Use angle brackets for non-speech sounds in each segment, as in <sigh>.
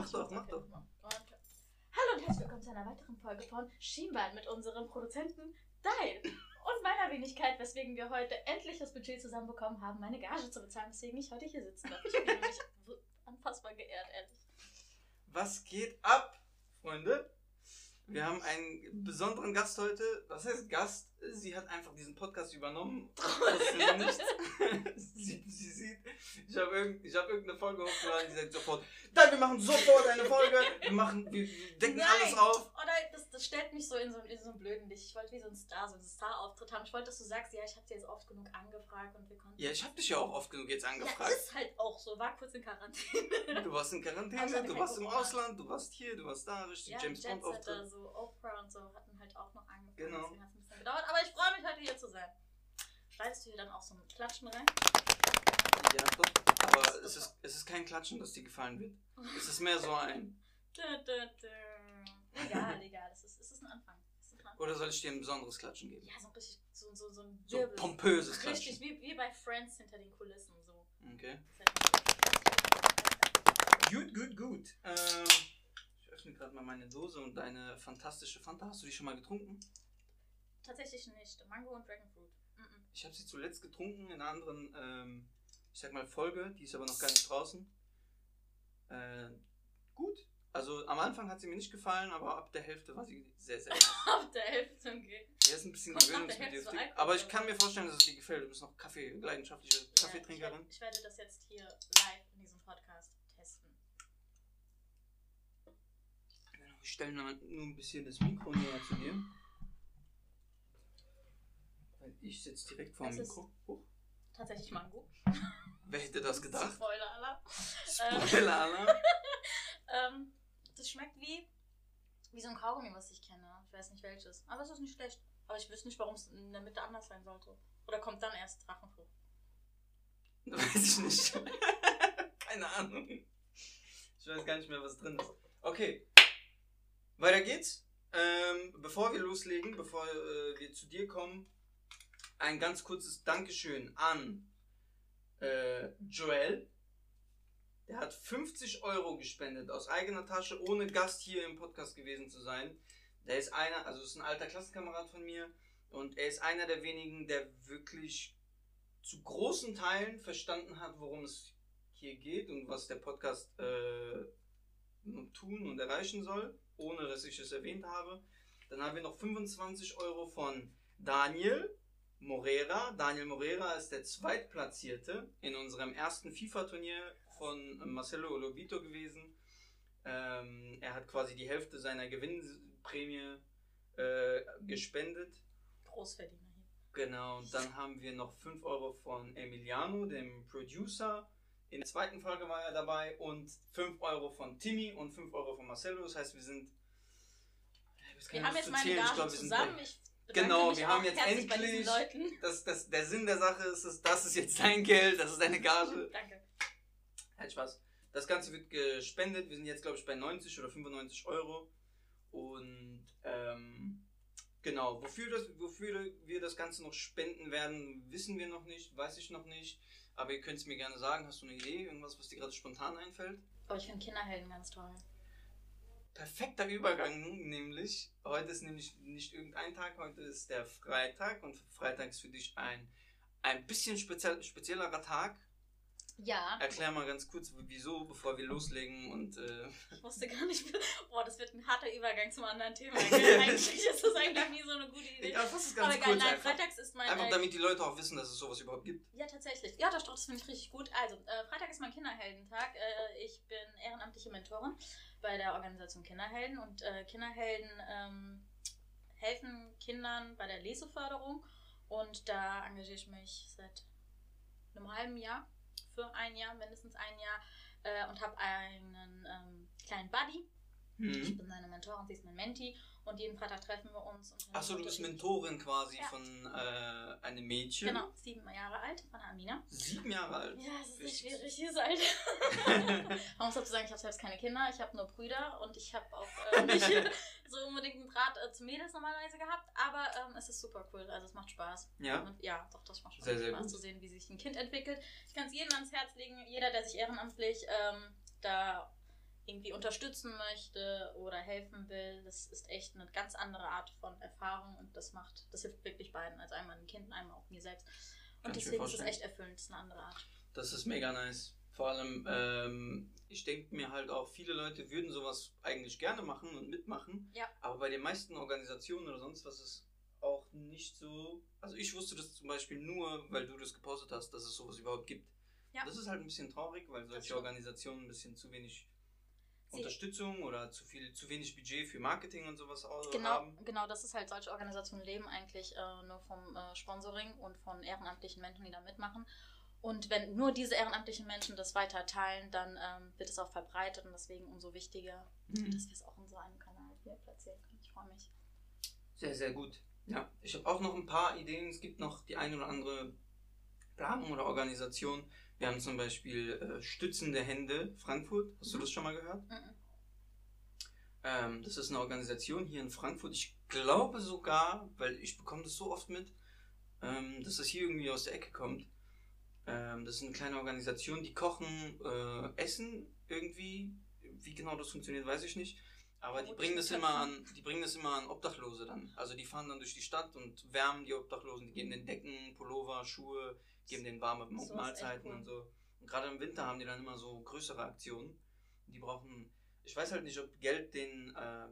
mach doch, mach doch. Hallo und herzlich willkommen zu einer weiteren Folge von Schienbein mit unserem Produzenten Deil und meiner Wenigkeit, weswegen wir heute endlich das Budget zusammenbekommen haben, meine Gage zu bezahlen, weswegen ich heute hier sitzen darf. Ich mich so <laughs> unfassbar geehrt, ehrlich. Was geht ab, Freunde? Wir haben einen besonderen Gast heute. Was heißt Gast? Sie hat einfach diesen Podcast übernommen. <laughs> <laughs> Sie, sie sieht, ich habe irgend, ich hab irgendeine Folge hochgeladen, die sagt sofort, nein, wir machen sofort eine Folge. Wir machen, wir, decken Nein. alles auf. Oder das, das stellt mich so in so, in so einen blöden Licht. Ich wollte wie so ein Star, so einen Star-Auftritt haben. Ich wollte, dass du sagst, ja, ich habe dir jetzt oft genug angefragt und wir konnten. Ja, ich habe dich ja auch oft genug jetzt Ja, angefragt. ist halt auch so. War kurz in Quarantäne. <laughs> Du warst in Quarantäne, du warst im. Ausland, du warst hier, du warst da, richtig Ja, James Bond Jetsetter, Auftritt. so Oprah und so hatten halt auch noch angefangen. Genau. Gedauert. Aber ich freue mich, heute hier zu sein. Schneidest du hier dann auch so ein Klatschen rein? Ja, doch. Aber es ist, es ist kein Klatschen, das dir gefallen wird. Es ist mehr so ein. Egal, egal. Es ist, es ist ein Anfang. Oder soll ich dir ein besonderes Klatschen geben? Ja, so ein richtig, so, so, so ein So pompöses Richtig, Klatschen. wie, wie bei Friends hinter den Kulissen. So. Okay. Gut, gut, gut. Ähm, ich öffne gerade mal meine Dose und deine fantastische Fanta. Hast du die schon mal getrunken? Tatsächlich nicht. Mango und Dragonfruit. Mhm. Ich habe sie zuletzt getrunken in einer anderen, ähm, ich sag mal, Folge. Die ist aber noch gar nicht draußen. Äh, gut. Also am Anfang hat sie mir nicht gefallen, aber ab der Hälfte war sie sehr, sehr. <laughs> Ab der Hälfte okay. Er ist ein bisschen gewöhnungsbedürftig. Aber ich kann mir vorstellen, dass es dir gefällt. Du bist noch Kaffee, leidenschaftliche Ja, ich, Kaffeetrinkerin. ich werde das jetzt hier live in diesem Podcast testen. Genau, Ich stelle nur nur ein bisschen das Mikro näher zu dir. Ich sitze direkt vor dem Mikro. Huch. Tatsächlich Mango. Wer hätte das gedacht? Spoiler Alarm. Spoiler Alarm. <laughs> Ähm, das schmeckt wie, wie so ein Kaugummi, was ich kenne. Ich weiß nicht welches. Aber es ist nicht schlecht. Aber ich wüsste nicht, warum es in der Mitte anders sein sollte. Oder kommt dann erst Drachenfrucht? <laughs> Weiß ich nicht. <laughs> Keine Ahnung. Ich weiß gar nicht mehr, was drin ist. Okay. Weiter geht's. Ähm, bevor wir loslegen, bevor äh, wir zu dir kommen, ein ganz kurzes Dankeschön an äh, Joel. Der hat 50 Euro gespendet aus eigener Tasche, ohne Gast hier im Podcast gewesen zu sein. Der ist einer, also ist ein alter Klassenkamerad von mir und er ist einer der wenigen, der wirklich zu großen Teilen verstanden hat, worum es hier geht und was der Podcast äh, tun und erreichen soll, ohne dass ich es erwähnt habe. Dann haben wir noch 25 Euro von Daniel Morera. Daniel Morera ist der Zweitplatzierte in unserem ersten FIFA-Turnier von Marcelo Olobito gewesen. Ähm, er hat quasi die Hälfte seiner Gewinnprämie äh, gespendet. Großverdiener hier. Genau, und dann haben wir noch 5 Euro von Emiliano, dem Producer. In der zweiten Folge war er dabei und 5 Euro von Timmy und 5 Euro von Marcelo. Das heißt, wir sind. Wir haben jetzt meine Gage zusammen. Ich Genau, wir haben jetzt endlich-. Das, das, der Sinn der Sache ist, dass das ist jetzt dein Geld, das ist deine Gage. <laughs> Danke. Halt Spaß. Das Ganze wird gespendet. Wir sind jetzt, glaube ich, bei 90 oder 95 Euro. Und ähm, genau, wofür, das, wofür wir das Ganze noch spenden werden, wissen wir noch nicht, weiß ich noch nicht. Aber ihr könnt es mir gerne sagen. Hast du eine Idee? Irgendwas, was dir gerade spontan einfällt? Aber ich finde Kinderhelden ganz toll. Perfekter Übergang, nämlich. Heute ist nämlich nicht irgendein Tag, heute ist der Freitag. Und Freitag ist für dich ein, ein bisschen speziell, speziellerer Tag. Ja, Erklär mal ganz kurz, wieso, bevor wir loslegen und äh, ich wusste gar nicht. <laughs> Boah, das wird ein harter Übergang zum anderen Thema. <laughs> Eigentlich ist das eigentlich nie so eine gute Idee. Fass es Aber ganz egal, kurz nein, einfach. freitags ist mein. Einfach damit die Leute auch wissen, dass es sowas überhaupt gibt. Ja, tatsächlich. Ja, das, das finde ich richtig gut. Also, äh, Freitag ist mein Kinderheldentag. Äh, ich bin ehrenamtliche Mentorin bei der Organisation Kinderhelden und äh, Kinderhelden ähm, helfen Kindern bei der Leseförderung und da engagiere ich mich seit einem halben Jahr, für ein Jahr, mindestens ein Jahr äh, und habe einen ähm, kleinen Buddy. Ich Mhm. bin seine Mentorin, sie ist mein Menti und jeden Freitag treffen wir uns. Achso, du bist Mentorin quasi Ja. von äh, einem Mädchen. Genau, sieben Jahre alt, von Amina. Sieben Jahre alt. Ja, es ist nicht schwierig, hier seid. Man muss dazu sagen, ich habe selbst keine Kinder, ich habe nur Brüder und ich habe auch äh, <laughs> nicht so unbedingt einen Draht äh, zu Mädels normalerweise gehabt, aber ähm, es ist super cool, also es macht Spaß. ja. Und ja, doch, das macht schon Sehr, sehr Spaß gut. zu sehen, wie sich ein Kind entwickelt. Ich kann es jedem ans Herz legen, jeder, der sich ehrenamtlich ähm, da irgendwie unterstützen möchte oder helfen will, das ist echt eine ganz andere Art von Erfahrung und das macht, das hilft wirklich beiden, als einmal den Kindern, einmal auch mir selbst. Und Kann deswegen ist es echt erfüllend, das ist eine andere Art. Das ist mega nice. Vor allem, ähm, ich denke mir halt auch, viele Leute würden sowas eigentlich gerne machen und mitmachen. Ja. Aber bei den meisten Organisationen oder sonst was ist auch nicht so. Also ich wusste das zum Beispiel nur, weil du das gepostet hast, dass es sowas überhaupt gibt. Ja. Das ist halt ein bisschen traurig, weil solche. Organisationen ein bisschen zu wenig Unterstützung oder zu viel, zu wenig Budget für Marketing und sowas au- Genau, haben. genau, das ist halt, solche Organisationen leben eigentlich äh, nur vom äh, Sponsoring und von ehrenamtlichen Menschen, die da mitmachen. Und wenn nur diese ehrenamtlichen Menschen das weiter teilen, dann ähm, wird es auch verbreitet und deswegen umso wichtiger, Mhm. dass wir es auch in so einem Kanal hier platzieren können. Ich freue mich. Sehr, sehr gut. Ja, ich habe auch noch ein paar Ideen. Es gibt noch die eine oder andere Planung oder Organisation. Wir haben zum Beispiel äh, Stützende Hände Frankfurt. Hast du Mhm. das schon mal gehört? Mhm. Ähm, das ist eine Organisation hier in Frankfurt. Ich glaube sogar, weil ich bekomme das so oft mit, ähm, dass das hier irgendwie aus der Ecke kommt. Ähm, das ist eine kleine Organisation, die kochen äh, Essen irgendwie. Wie genau das funktioniert, weiß ich nicht. Aber die bringen das immer an, die bringen das immer an Obdachlose dann. Also die fahren dann durch die Stadt und wärmen die Obdachlosen, die geben den Decken, Pullover, Schuhe, geben denen warme So Mahlzeiten cool. und so. Und gerade im Winter haben die dann immer so größere Aktionen. Die brauchen, ich weiß halt nicht, ob Geld denen äh,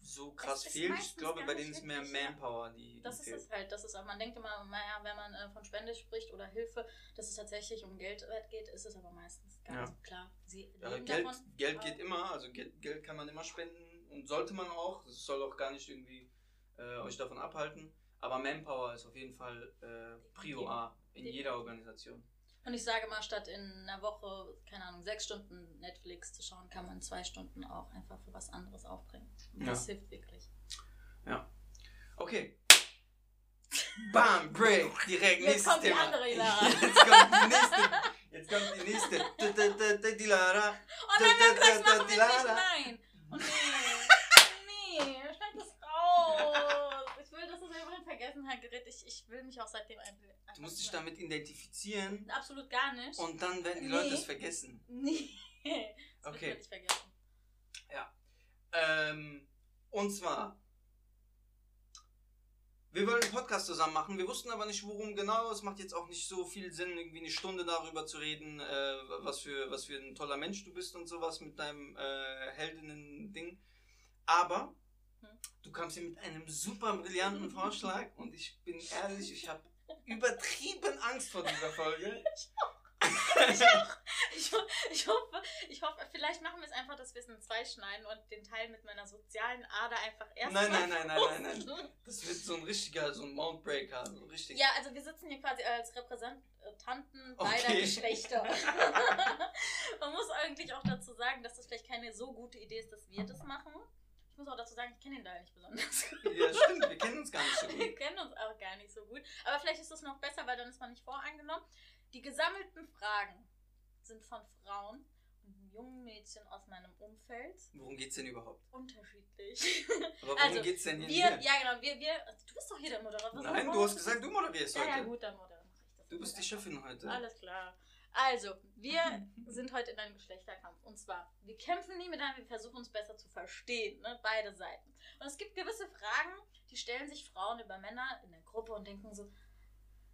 so krass fehlt. Ich glaube, bei denen ist mehr. Manpower, die, Das die ist es halt, das ist auch, man denkt immer, naja, wenn man äh, von Spende spricht oder Hilfe, dass es tatsächlich um Geld geht, ist es aber meistens ganz Ja. klar. Sie Ja, Geld, davon. Geld geht immer, also Geld, Geld kann man immer spenden und sollte man auch. Das soll auch gar nicht irgendwie äh, euch davon abhalten. Aber Manpower ist auf jeden Fall äh, Prio A in jeder Organisation. Und ich sage mal, statt in einer Woche, keine Ahnung, sechs Stunden Netflix zu schauen, kann man zwei Stunden auch einfach für was anderes aufbringen. Und Ja. Das hilft wirklich. Okay. Bam, Break, direkt Jetzt nächstes kommt die Thema. andere Ilara. <laughs> Jetzt kommt die nächste. Jetzt kommt die nächste. Die Lara. <laughs> Oh nein, Da, nein, da, das da, <laughs> machen die wir nicht, Lara. nein. Oh nee. Nee, schneid das raus. Ich will, dass es einfach in Vergessenheit gerät. Ich, ich will mich auch seitdem einbilden. Du musst dich damit identifizieren Absolut gar nicht. und dann werden die Nee. Leute es vergessen. Nee. <laughs> Das Okay. wird man nicht vergessen. Ähm, und zwar, wir wollen einen Podcast zusammen machen. Wir wussten aber nicht, worum genau. Es macht jetzt auch nicht so viel Sinn, irgendwie eine Stunde darüber zu reden, äh, was, für, was für ein toller Mensch du bist und sowas mit deinem äh, Heldinnen-Ding. Aber. Du kamst hier mit einem super brillanten Vorschlag und ich bin ehrlich, ich habe übertrieben Angst vor dieser Folge. <laughs> Ich, auch. ich, ho- ich hoffe, ich hoffe, vielleicht machen wir es einfach, dass wir es in zwei schneiden und den Teil mit meiner sozialen Ader einfach erst Nein, nein, nein, nein, nein, posten. Das wird so ein richtiger, so ein Mountbreaker, so richtig. Ja, also wir sitzen hier quasi als Repräsentanten beider Okay. Geschlechter. <laughs> Man muss eigentlich auch dazu sagen, dass das vielleicht keine so gute Idee ist, dass wir das machen. Ich muss auch dazu sagen, ich kenne den Teil nicht besonders <laughs> gut. Ja, stimmt, wir kennen uns gar nicht so gut. Wir kennen uns auch gar nicht so gut. Aber vielleicht ist es noch besser, weil dann ist man nicht voreingenommen. Die gesammelten Fragen sind von Frauen und jungen Mädchen aus meinem Umfeld Worum geht's denn überhaupt? unterschiedlich. Aber worum Also, geht's denn hier? Wir, ja genau, wir, wir, du bist doch hier der Moderator. Nein, du hast gesagt, du moderierst Ja, ja, heute. gut, dann moderiere ich das. Du bist die Chefin heute. Alles klar. Also, wir <laughs> sind heute in einem Geschlechterkampf. Und zwar, wir kämpfen nie miteinander, wir versuchen uns besser zu verstehen, ne? beide Seiten. Und es gibt gewisse Fragen, die stellen sich Frauen über Männer in der Gruppe und denken so,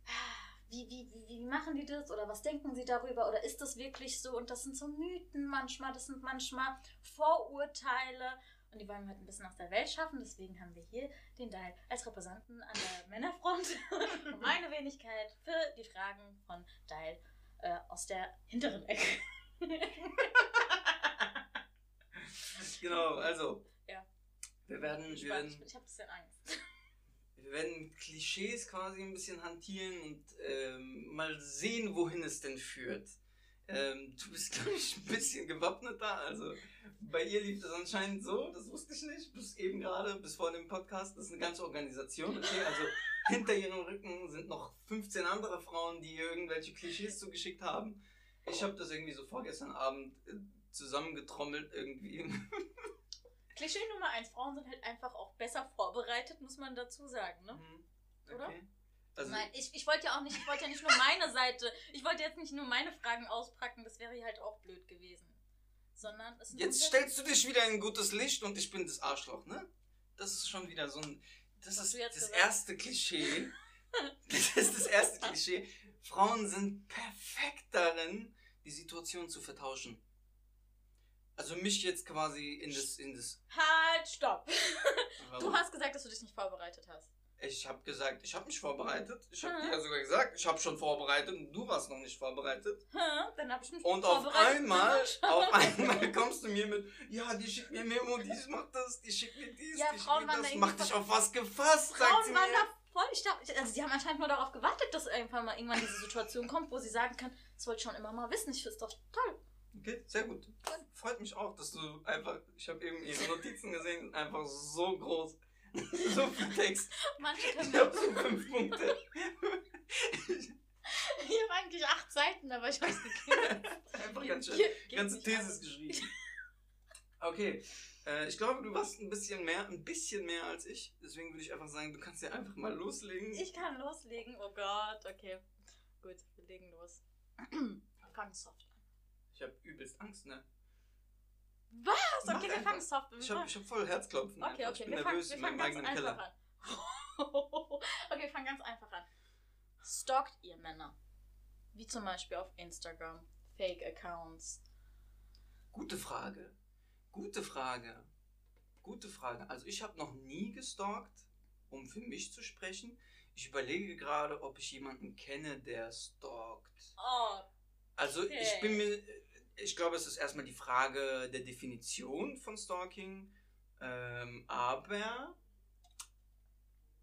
"Ah, wie, wie, wie, wie machen die das? Oder was denken sie darüber? Oder ist das wirklich so? Und das sind so Mythen manchmal, das sind manchmal Vorurteile. Und die wollen wir halt ein bisschen aus der Welt schaffen. Deswegen haben wir hier den Dal als Repräsentanten an der Männerfront. <laughs> Meine Wenigkeit für die Fragen von Dal äh, aus der hinteren Ecke. <laughs> Genau, also. Ja. Wir werden, wir ich werden, ich habe ein bisschen Angst. wir werden Klischees quasi ein bisschen hantieren und ähm, mal sehen, wohin es denn führt. Ähm, du bist, glaube ich, ein bisschen gewappneter. Also bei ihr lief das anscheinend so, das wusste ich nicht, bis eben gerade, bis vor dem Podcast. Das ist eine ganze Organisation, okay? Also hinter ihrem Rücken sind noch 15 andere Frauen, die ihr irgendwelche Klischees zugeschickt haben. Ich habe das irgendwie so vorgestern Abend äh, zusammengetrommelt irgendwie. <laughs> Klischee Nummer eins: Frauen sind halt einfach auch besser vorbereitet, muss man dazu sagen, ne? Mhm. Oder? Okay. Also, Nein, ich, ich wollte ja auch nicht, ich wollte ja nicht nur meine Seite, ich wollte jetzt nicht nur meine Fragen auspacken, das wäre halt auch blöd gewesen. sondern Jetzt stellst du dich wieder in ein gutes Licht und ich bin das Arschloch, ne? Das ist schon wieder so ein. Das ist das gesagt? erste Klischee. <laughs> das ist das erste Klischee. Frauen sind perfekt darin, die Situation zu vertauschen. Also mich jetzt quasi in das. In das Halt, stopp. Du hast gesagt, dass du dich nicht vorbereitet hast. Ich habe gesagt, ich habe mich vorbereitet. Ich habe Mhm. dir ja sogar gesagt, ich habe schon vorbereitet und du warst noch nicht vorbereitet. Hm, dann habe ich mich Und auf vorbereitet. einmal, <laughs> auf einmal kommst du mir mit, ja, die schickt mir Memo, dies macht das, die schickt mir dies, Ja, die schickt mir das, da mach irgendwie dich auf was gefasst, sagt sie mir. da voll. Ich dachte, also sie haben anscheinend nur darauf gewartet, dass irgendwann mal irgendwann diese Situation kommt, wo sie sagen kann, das wollte ich schon immer mal wissen. Ich finde es doch toll. Okay, sehr gut. Freut mich auch, dass du einfach, ich habe eben ihre Notizen gesehen, einfach so groß, <laughs> so viel Text. Manche Ich können habe so fünf Punkte. <laughs> Ich habe eigentlich acht Seiten, aber ich habe es gekürzt. Einfach ganz schön, geht ganze nicht Thesis geschrieben. Okay, äh, ich glaube, du warst ein bisschen mehr, ein bisschen mehr als ich. Deswegen würde ich einfach sagen, du kannst ja einfach mal loslegen. Ich kann loslegen. Oh Gott, okay. Gut, wir legen los. <clears throat> Fangen soft an. Ich habe übelst Angst, ne? Was? Mach Okay, wir einfach. fangen soft an. Ich habe hab voll Herzklopfen. Okay, einfach. okay, ich bin wir fangen, nervös wir in fangen meinem ganz eigenen einfach Keller. an. <laughs> okay, wir fangen ganz einfach an. Stalkt ihr Männer? Wie zum Beispiel auf Instagram, Fake-Accounts. Gute Frage. Gute Frage. Gute Frage. Also ich habe noch nie gestalkt, um für mich zu sprechen. Ich überlege gerade, ob ich jemanden kenne, der stalkt. Oh, Also Okay. ich bin mir, ich glaube, es ist erstmal die Frage der Definition von Stalking. Ähm, aber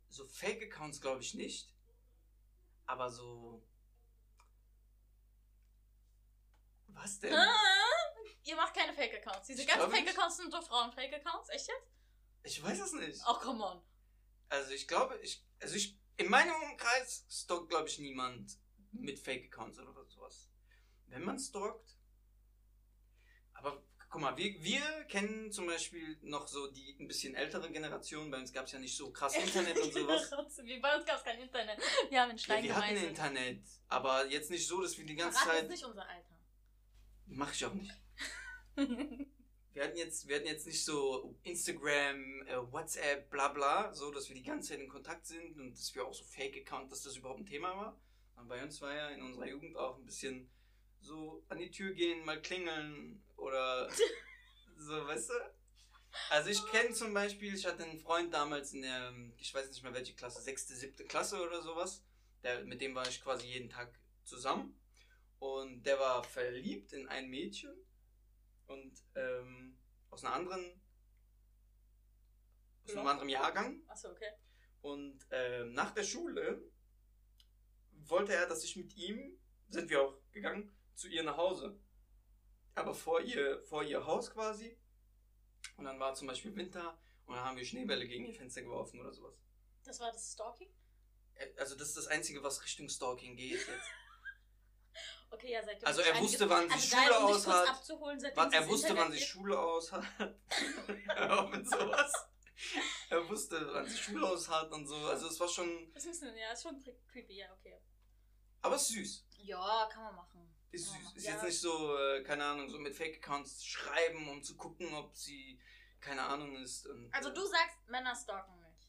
so Fake-Accounts glaube ich nicht. Aber so. Was denn? Ah, ihr macht keine Fake-Accounts. Diese Ich ganzen. Fake-Accounts sind doch Frauen-Fake-Accounts. Echt jetzt? Ich weiß es nicht. Oh, come on. Also ich glaube, ich, also ich, in meinem Umkreis stalkt, glaube ich, niemand mit Fake-Accounts oder sowas. Wenn man stalkt, aber guck mal, wir, wir kennen zum Beispiel noch so die ein bisschen ältere Generation, bei uns gab es ja nicht so krass <laughs> Internet und sowas. <laughs> Wie bei uns gab es kein Internet. Wir haben in Ja, Stein wir hatten gemeißelt. Internet, aber jetzt nicht so, dass wir die ganze Verrat Zeit... jetzt nicht unser Alter. Mach ich auch nicht. <laughs> Wir hatten jetzt, wir hatten jetzt nicht so Instagram, äh, WhatsApp, bla bla, so dass wir die ganze Zeit in Kontakt sind und dass wir auch so Fake-Account, dass das überhaupt ein Thema war. Und bei uns war ja in unserer Jugend auch ein bisschen so an die Tür gehen, mal klingeln oder so, weißt du? Also ich kenne zum Beispiel, ich hatte einen Freund damals in der, ich weiß nicht mehr welche Klasse, sechste, siebte Klasse oder sowas. Der, mit dem war ich quasi jeden Tag zusammen. Und der war verliebt in ein Mädchen und ähm, aus einer anderen, aus einem Ja. anderen Jahrgang. Achso, okay. Und ähm, nach der Schule wollte er, dass ich mit ihm, sind wir auch gegangen, zu ihr nach Hause. Aber vor ihr, vor ihr Haus quasi. Und dann war zum Beispiel Winter und dann haben wir Schneebälle gegen ihr Fenster geworfen oder sowas. Das war das Stalking? Also das ist das Einzige, was Richtung Stalking geht jetzt. <laughs> Okay, ja, seitdem. Also er wusste, wann sie also Schule aus hat. er wusste, wann sie. Schule aus hat. <laughs> <laughs> Hör auf mit sowas. Er wusste, wann sie Schule aus hat und so. Also es war schon. Das ist, ein bisschen- ja, ist schon cre- creepy, ja, okay. Aber es ist süß. Ja, kann man machen. Ist süß. Ist Ja. jetzt nicht so, äh, keine Ahnung, so mit Fake-Accounts schreiben, um zu gucken, ob sie, keine Ahnung, ist. Und, Also äh, du sagst, Männer stalken nicht.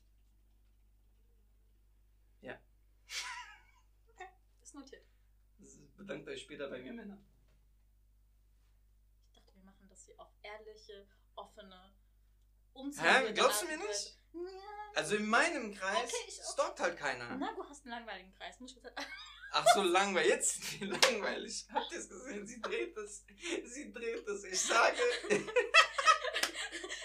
Ja. Okay, ist notiert. Bedankt euch später bei mir, Männer. Ich dachte, wir machen das hier auf ehrliche, offene, unzensierte Hä? Glaubst du mir nicht? Ja. Also in meinem Kreis Okay, ich- stalkt halt keiner. Na, du hast einen langweiligen Kreis. Muss ich <laughs> Ach so, langweilig. Jetzt wie langweilig. Habt ihr es gesehen? Sie dreht es. Sie dreht es. Ich sage. <laughs>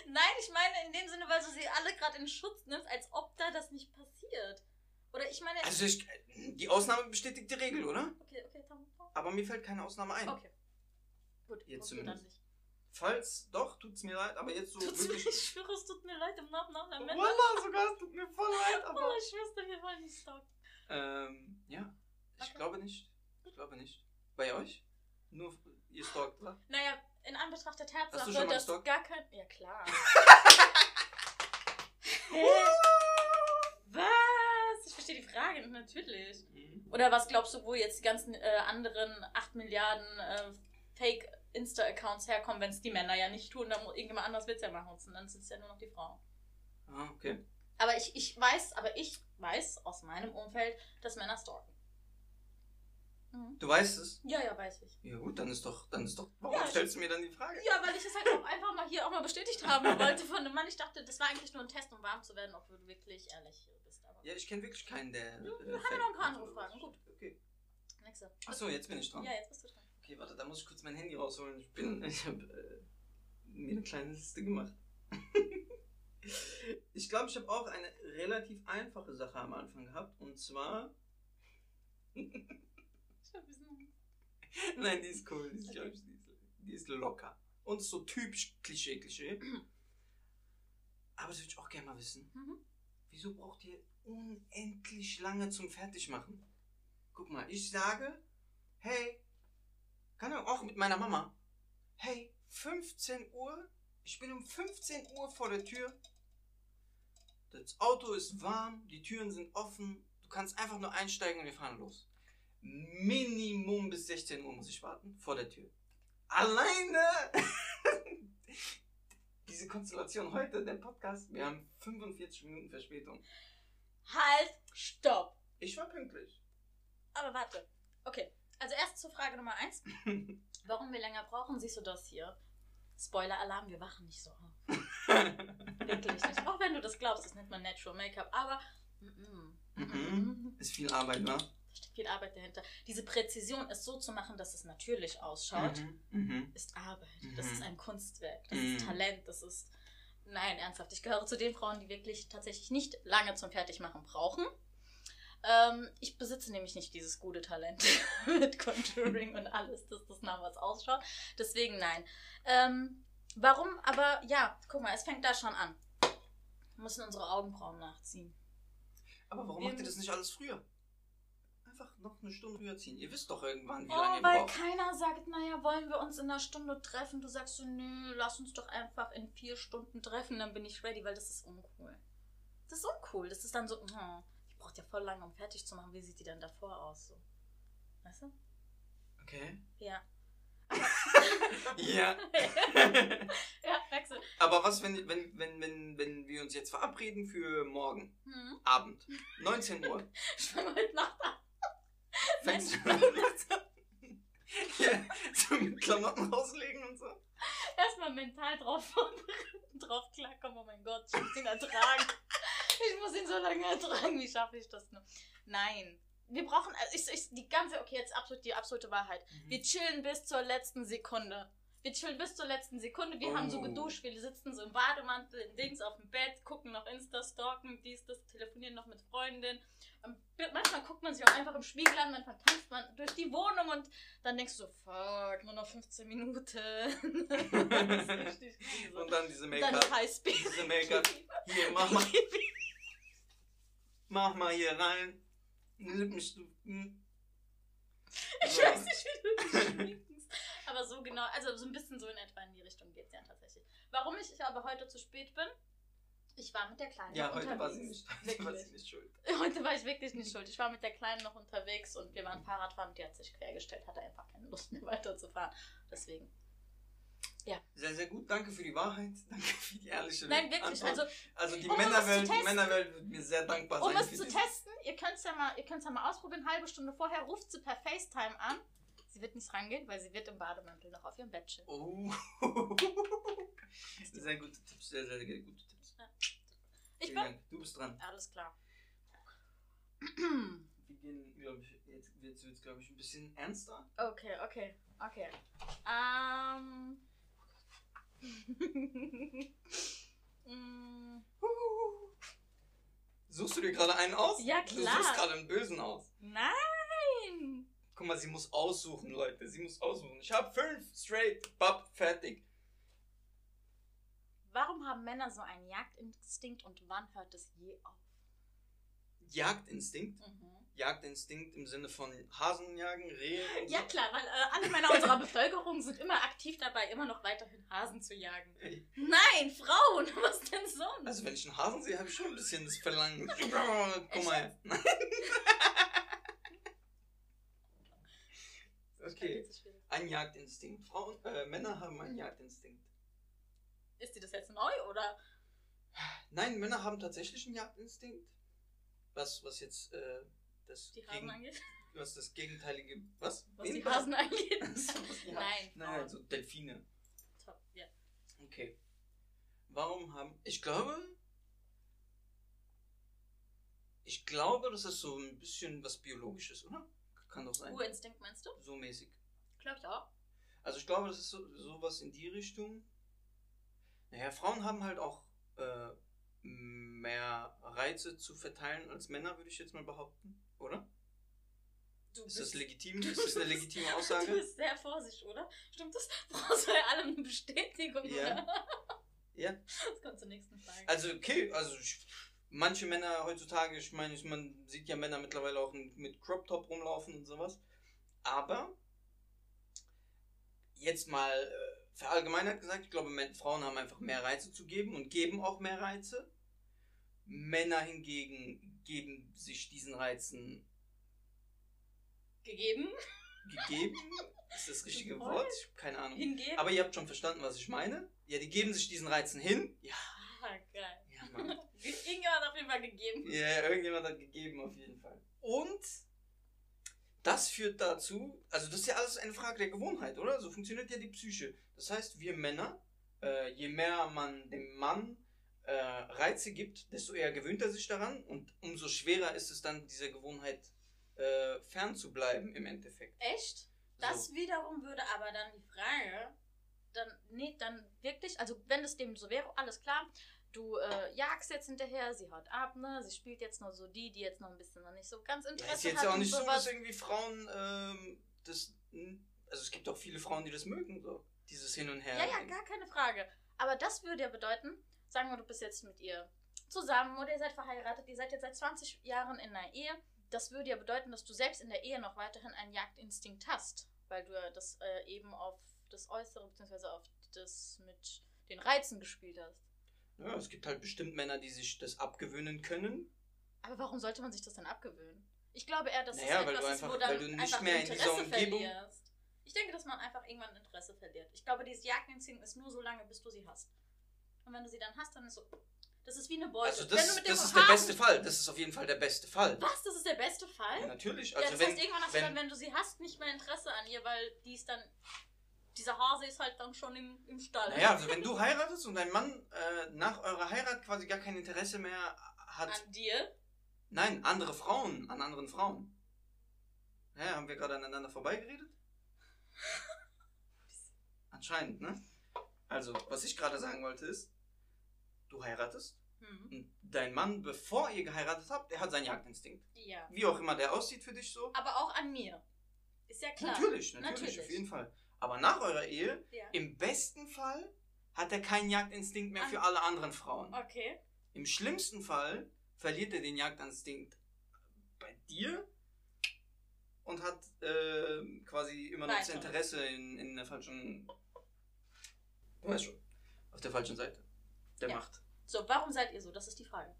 Nein, ich meine in dem Sinne, weil du sie alle gerade in Schutz nimmst, als ob da das nicht passiert. Oder ich meine. Also ich, die Ausnahme bestätigt die Regel, oder? okay, okay, Tom. Aber mir fällt keine Ausnahme ein. Okay. Gut, Jetzt zumindest. nicht. Falls, doch, tut's mir leid, aber jetzt so Tut's mir, wirklich. <laughs> ich schwöre, es tut mir leid im Namen nach der Männer. Wallah, sogar, es tut mir voll leid, Oh, aber. ich schwör's wir wollen nicht stalken. Ähm, ja. Ich Okay. glaube nicht. Ich glaube nicht. Bei euch? Nur ihr stalkt, oder? Naja, in Anbetracht der Tatsache, dass gar kein. Ja, klar. <laughs> Hä? Was? Ich verstehe die Frage natürlich. Mhm. Oder was glaubst du, wo jetzt die ganzen äh, anderen 8 Milliarden äh, Insta-Accounts herkommen, wenn es die Männer ja nicht tun, dann muss irgendjemand anders es ja machen und dann sind es ja nur noch die Frauen. Ah, okay. Aber ich, ich weiß, aber ich weiß aus meinem Umfeld, dass Männer stalken. Mhm. Du weißt es? Ja, ja, weiß ich. Ja gut, dann ist doch, dann ist doch. Warum Ja, stellst du mir dann die Frage? Ja, weil ich es halt auch einfach mal hier auch mal bestätigt haben wollte von einem Mann. Ich dachte, das war eigentlich nur ein Test, um warm zu werden, ob du wirklich ehrlich bist. Aber Ja, ich kenne wirklich keinen, der. Ja, äh, wir haben noch ein paar andere Fragen. Gut. Okay. nächste. Achso, jetzt bin ich dran. Ja, jetzt bist du dran. Okay, warte, da muss ich kurz mein Handy rausholen. Ich bin. Ich habe äh, mir eine kleine Liste gemacht. <laughs> ich glaube, ich habe auch eine relativ einfache Sache am Anfang gehabt. Und zwar. <laughs> <laughs> Ich Nein, die ist cool. Die ist, Okay. ich, die ist, die ist locker. Und so typisch Klischee, Klischee. Aber das würde ich auch gerne mal wissen. Mhm. Wieso braucht ihr unendlich lange zum Fertigmachen? Guck mal, ich sage, hey, kann auch mit meiner Mama, hey, 15 Uhr, ich bin um 15 Uhr vor der Tür. Das Auto ist warm, die Türen sind offen, du kannst einfach nur einsteigen und wir fahren los. Minimum bis 16 Uhr muss ich warten, vor der Tür. Alleine! <laughs> Diese Konstellation heute, der Podcast, wir haben 45 Minuten Verspätung. Halt, stopp. Ich war pünktlich. Aber warte. Okay, also erst zur Frage Nummer eins. <laughs> Warum wir länger brauchen, siehst du das hier? Spoiler-Alarm, wir wachen nicht so auf. <laughs> Wirklich nicht. Auch wenn du das glaubst, das nennt man Natural Make-up. Aber mm, mm, mm, Ist viel Arbeit, ne? Steht viel Arbeit dahinter. Diese Präzision, es so zu machen, dass es natürlich ausschaut, Mhm. Mhm. ist Arbeit. Das Mhm. ist ein Kunstwerk. Das Mhm. ist Talent. Das ist. Nein, ernsthaft. Ich gehöre zu den Frauen, die wirklich tatsächlich nicht lange zum Fertigmachen brauchen. Ähm, ich besitze nämlich nicht dieses gute Talent <laughs> mit Contouring und alles, dass das nach was ausschaut. Deswegen nein. Ähm, warum? Aber ja, guck mal, es fängt da schon an. Wir müssen unsere Augenbrauen nachziehen. Aber warum Wir macht ihr das nicht alles früher? Einfach noch eine Stunde früher ziehen. Ihr wisst doch irgendwann, wie Oh, lange ihr weil braucht. keiner sagt, naja, wollen wir uns in einer Stunde treffen? Du sagst so, nö, lass uns doch einfach in vier Stunden treffen, dann bin ich ready, weil das ist uncool. Das ist uncool. Das ist dann so, oh, die braucht ja voll lange, um fertig zu machen. Wie sieht die denn davor aus? So? Weißt du? Okay. Ja. Ja. <laughs> ja, wechsel. Aber was, wenn, wenn, wenn, wenn, wenn wir uns jetzt verabreden für morgen Hm. Abend, 19 Uhr, <laughs> Ich fange heute Nacht an. Fängst du an? ja, so mit Klamotten rauslegen und so. Erstmal mental drauf vorbereiten, drauf klarkommen. Oh mein Gott, ich muss ihn ertragen. Ich muss ihn so lange ertragen. Wie schaffe ich das nur? Nein. Wir brauchen, also ich, ich, die ganze, okay, jetzt absolut die absolute Wahrheit. Wir chillen bis zur letzten Sekunde. Wir chillen bis zur letzten Sekunde. Wir haben so Oh. geduscht, wir sitzen so im Bademantel, in Dings auf dem Bett, gucken noch Insta, stalken, dies, das, telefonieren noch mit Freundinnen. Ähm, Manchmal guckt man sich auch einfach im Spiegel an, manchmal tanzt man durch die Wohnung und dann denkst du so, fuck, nur noch 15 Minuten. <laughs> Und dann diese Make-up. Diese Make-up. Hier, mach mal, mach mal hier rein. Lippenstift. hm. Ich So. weiß nicht, wie du dich. Aber so genau, also so ein bisschen so in etwa in die Richtung geht es ja tatsächlich. Warum ich aber heute zu spät bin? Ich war mit der Kleinen Ja, noch heute unterwegs. war nicht. <laughs> Heute war sie nicht schuld. <laughs> Heute war ich wirklich nicht schuld. Ich war mit der Kleinen noch unterwegs und wir waren Fahrradfahren und die hat sich quergestellt, hatte einfach keine Lust mehr weiterzufahren. Deswegen. Sehr, sehr gut. Danke für die Wahrheit. <laughs> Danke für die ehrliche Nein, wirklich. Antwort. Also, Also die um es Männerwelt, die testen. Männerwelt wird mir sehr dankbar um sein. es für zu testen, ihr könnt es ja, mal- ihr ja mal ausprobieren. Eine halbe Stunde vorher ruft sie per FaceTime an. Sie wird nicht rangehen, weil sie wird im Bademantel noch auf ihrem Bett chillen. Oh. <laughs> Sehr gute Tipps, sehr, sehr, sehr gute Tipps. Ich Vielen bin. Dank. Du bist dran. Alles klar. Wir gehen, glaube ich, jetzt wird es, glaube ich, ein bisschen ernster. Okay, okay, okay. Ähm. <laughs> Mm, Suchst du dir gerade einen aus? Ja, Du klar. suchst gerade einen bösen aus. Nein! Guck mal, sie muss aussuchen, Leute. Sie muss aussuchen. Ich habe fünf straight, bab, fertig. Warum haben Männer so einen Jagdinstinkt und wann hört es je auf? Jagdinstinkt. Mhm. Jagdinstinkt im Sinne von Hasenjagen, Rehe Ja so. klar, weil äh, alle Männer unserer Bevölkerung sind immer aktiv dabei, immer noch weiterhin Hasen zu jagen. Ey, Nein, Frauen, <laughs> was denn sonst? Also wenn ich einen Hasen sehe, habe ich schon ein bisschen das Verlangen. <laughs> Guck mal <laughs> her. Okay. Ein Jagdinstinkt. Frauen, äh, Männer haben einen Jagdinstinkt. Ist dir das jetzt neu oder? Nein, Männer haben tatsächlich einen Jagdinstinkt. Was, was jetzt äh, das Die Hasen angeht? was das gegenteilige. Was? Was Wen? <laughs> die Hasen angeht? <laughs> Die Ha- Nein, Nein, also Delfine. Top, ja. Okay. Warum haben. Ich glaube. Ich glaube, das ist so ein bisschen was Biologisches, oder? Kann doch sein. Urinstinkt meinst du? So mäßig. Glaube ich auch. Also ich glaube, das ist so, sowas in die Richtung. Naja, Frauen haben halt auch äh, mehr Reize zu verteilen als Männer, würde ich jetzt mal behaupten, oder? Du Ist das legitim? <laughs> Ist das eine legitime Du Aussage? bist sehr vorsichtig, oder? Stimmt das? <laughs> Brauchst du bei allem eine Bestätigung, Ja. oder? Ja. <laughs> Das kommt zur nächsten Frage. Also okay, also ich, manche Männer heutzutage, ich meine, man sieht ja Männer mittlerweile auch mit Crop Top rumlaufen und sowas. Aber jetzt mal äh, verallgemeinert gesagt, ich glaube, Frauen haben einfach mehr Reize zu geben und geben auch mehr Reize. Männer hingegen geben sich diesen Reizen Gegeben, gegeben. <laughs> Ist das richtige Voll. Wort? Ich hab keine Ahnung. hingeben. Aber ihr habt schon verstanden, was ich meine. Ja, die geben sich diesen Reizen hin. Ja, ah, geil. ja, Mann. <laughs> Irgendjemand hat auf jeden Fall gegeben. Ja, irgendjemand hat gegeben, auf jeden Fall. Und das führt dazu, also das ist ja alles eine Frage der Gewohnheit, oder? So funktioniert ja die Psyche. Das heißt, wir Männer, äh, je mehr man dem Mann äh, Reize gibt, desto eher gewöhnt er sich daran und umso schwerer ist es dann, dieser Gewohnheit äh, fernzubleiben im Endeffekt. Echt? Das So. wiederum würde aber dann die Frage, dann, nee, dann wirklich, also wenn es dem so wäre, alles klar, du äh, jagst jetzt hinterher, sie haut ab, ne, sie spielt jetzt nur so die, die jetzt noch ein bisschen noch nicht so ganz Ja, Interesse ist jetzt hat ja auch nicht so, dass irgendwie Frauen ähm, das. Also es gibt auch viele Frauen, die das mögen, so. Dieses Hin und Her. Ja, ja, gar keine Frage. Aber das würde ja bedeuten, sagen wir, du bist jetzt mit ihr zusammen oder ihr seid verheiratet, ihr seid jetzt seit 20 Jahren in einer Ehe. Das würde ja bedeuten, dass du selbst in der Ehe noch weiterhin einen Jagdinstinkt hast, weil du ja das äh, eben auf das Äußere bzw. auf das mit den Reizen gespielt hast. Ja, es gibt halt bestimmt Männer, die sich das abgewöhnen können. Aber warum sollte man sich das dann abgewöhnen? Ich glaube eher, dass Naja, es weil etwas du ist, wo einfach- dann weil du nicht einfach mehr in dieser Interesse Umgebung- verlierst. Ich denke, dass man einfach irgendwann Interesse verliert. Ich glaube, dieses Jagdinstinkt ist nur so lange, bis du sie hast. Und wenn du sie dann hast, dann ist so. Das ist wie eine Beute. Also das, das ist der beste Fall. Das ist auf jeden Fall der beste Fall. Was? Das ist der beste Fall? Ja, natürlich. Ja, Also das wenn, heißt, irgendwann hast wenn- du dann, wenn du sie hast, nicht mehr Interesse an ihr, weil die ist dann. Dieser Hase ist halt dann schon im, im Stall. naja, also wenn du heiratest und dein Mann äh, nach eurer Heirat quasi gar kein Interesse mehr hat. An dir? Nein, andere Frauen, an anderen Frauen. Hä, haben wir gerade aneinander vorbeigeredet? <laughs> Anscheinend, ne? Also, was ich gerade sagen wollte ist, du heiratest Hm. und dein Mann, bevor ihr geheiratet habt, der hat seinen Jagdinstinkt. Ja. Wie auch immer der aussieht für dich so. Aber auch an mir. Ist ja klar. Natürlich, natürlich, Natürlich. auf jeden Fall. Aber nach eurer Ehe, Ja. im besten Fall, hat er keinen Jagdinstinkt mehr An- für alle anderen Frauen. Okay. Im schlimmsten Fall verliert er den Jagdinstinkt bei dir und hat äh, quasi immer noch das Weiter. Interesse in, in der falschen. Du weißt schon. Auf der falschen Seite. Der Ja. Macht. So, warum seid ihr so? Das ist die Frage.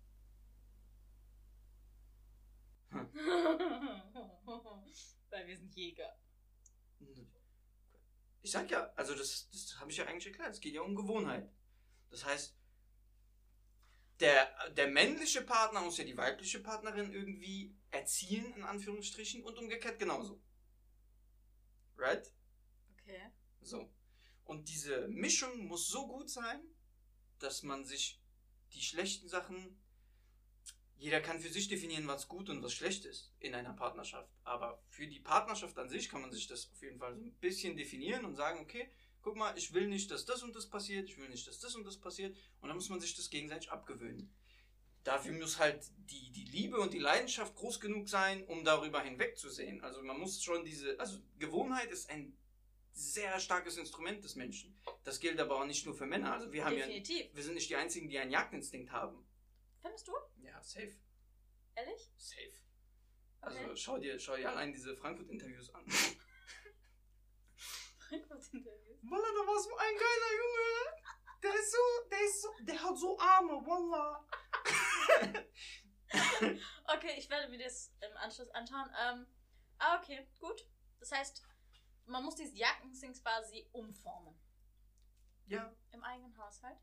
Hm. <laughs> Weil wir sind Jäger. Ich sag ja, also das, das habe ich ja eigentlich erklärt. Es geht ja um Gewohnheit. Das heißt, der, der männliche Partner muss ja die weibliche Partnerin irgendwie erziehen, in Anführungsstrichen, und umgekehrt genauso. Right? Okay. So. Und diese Mischung muss so gut sein, dass man sich die schlechten Sachen. Jeder kann für sich definieren, was gut und was schlecht ist in einer Partnerschaft. Aber für die Partnerschaft an sich kann man sich das auf jeden Fall so ein bisschen definieren und sagen, okay, guck mal, ich will nicht, dass das und das passiert, ich will nicht, dass das und das passiert. Und dann muss man sich das gegenseitig abgewöhnen. Dafür muss halt die, die Liebe und die Leidenschaft groß genug sein, um darüber hinwegzusehen. Also man muss schon diese, also Gewohnheit ist ein sehr starkes Instrument des Menschen. Das gilt aber auch nicht nur für Männer. Also wir haben ja, Definitiv. wir sind nicht die einzigen, die einen Jagdinstinkt haben. Findest du? Safe, Ehrlich? safe. Okay. Also schau dir, schau dir allein diese Frankfurt-Interviews an. <laughs> Frankfurt-Interview. Wallah, da war so ein geiler Junge. Der ist so, der ist so, der hat so Arme, Wallah. <laughs> Okay, ich werde mir das im Anschluss anschauen. Ähm, ah, okay, gut. Das heißt, man muss dieses Jagdinstinkt quasi umformen. Ja. Im eigenen Haushalt.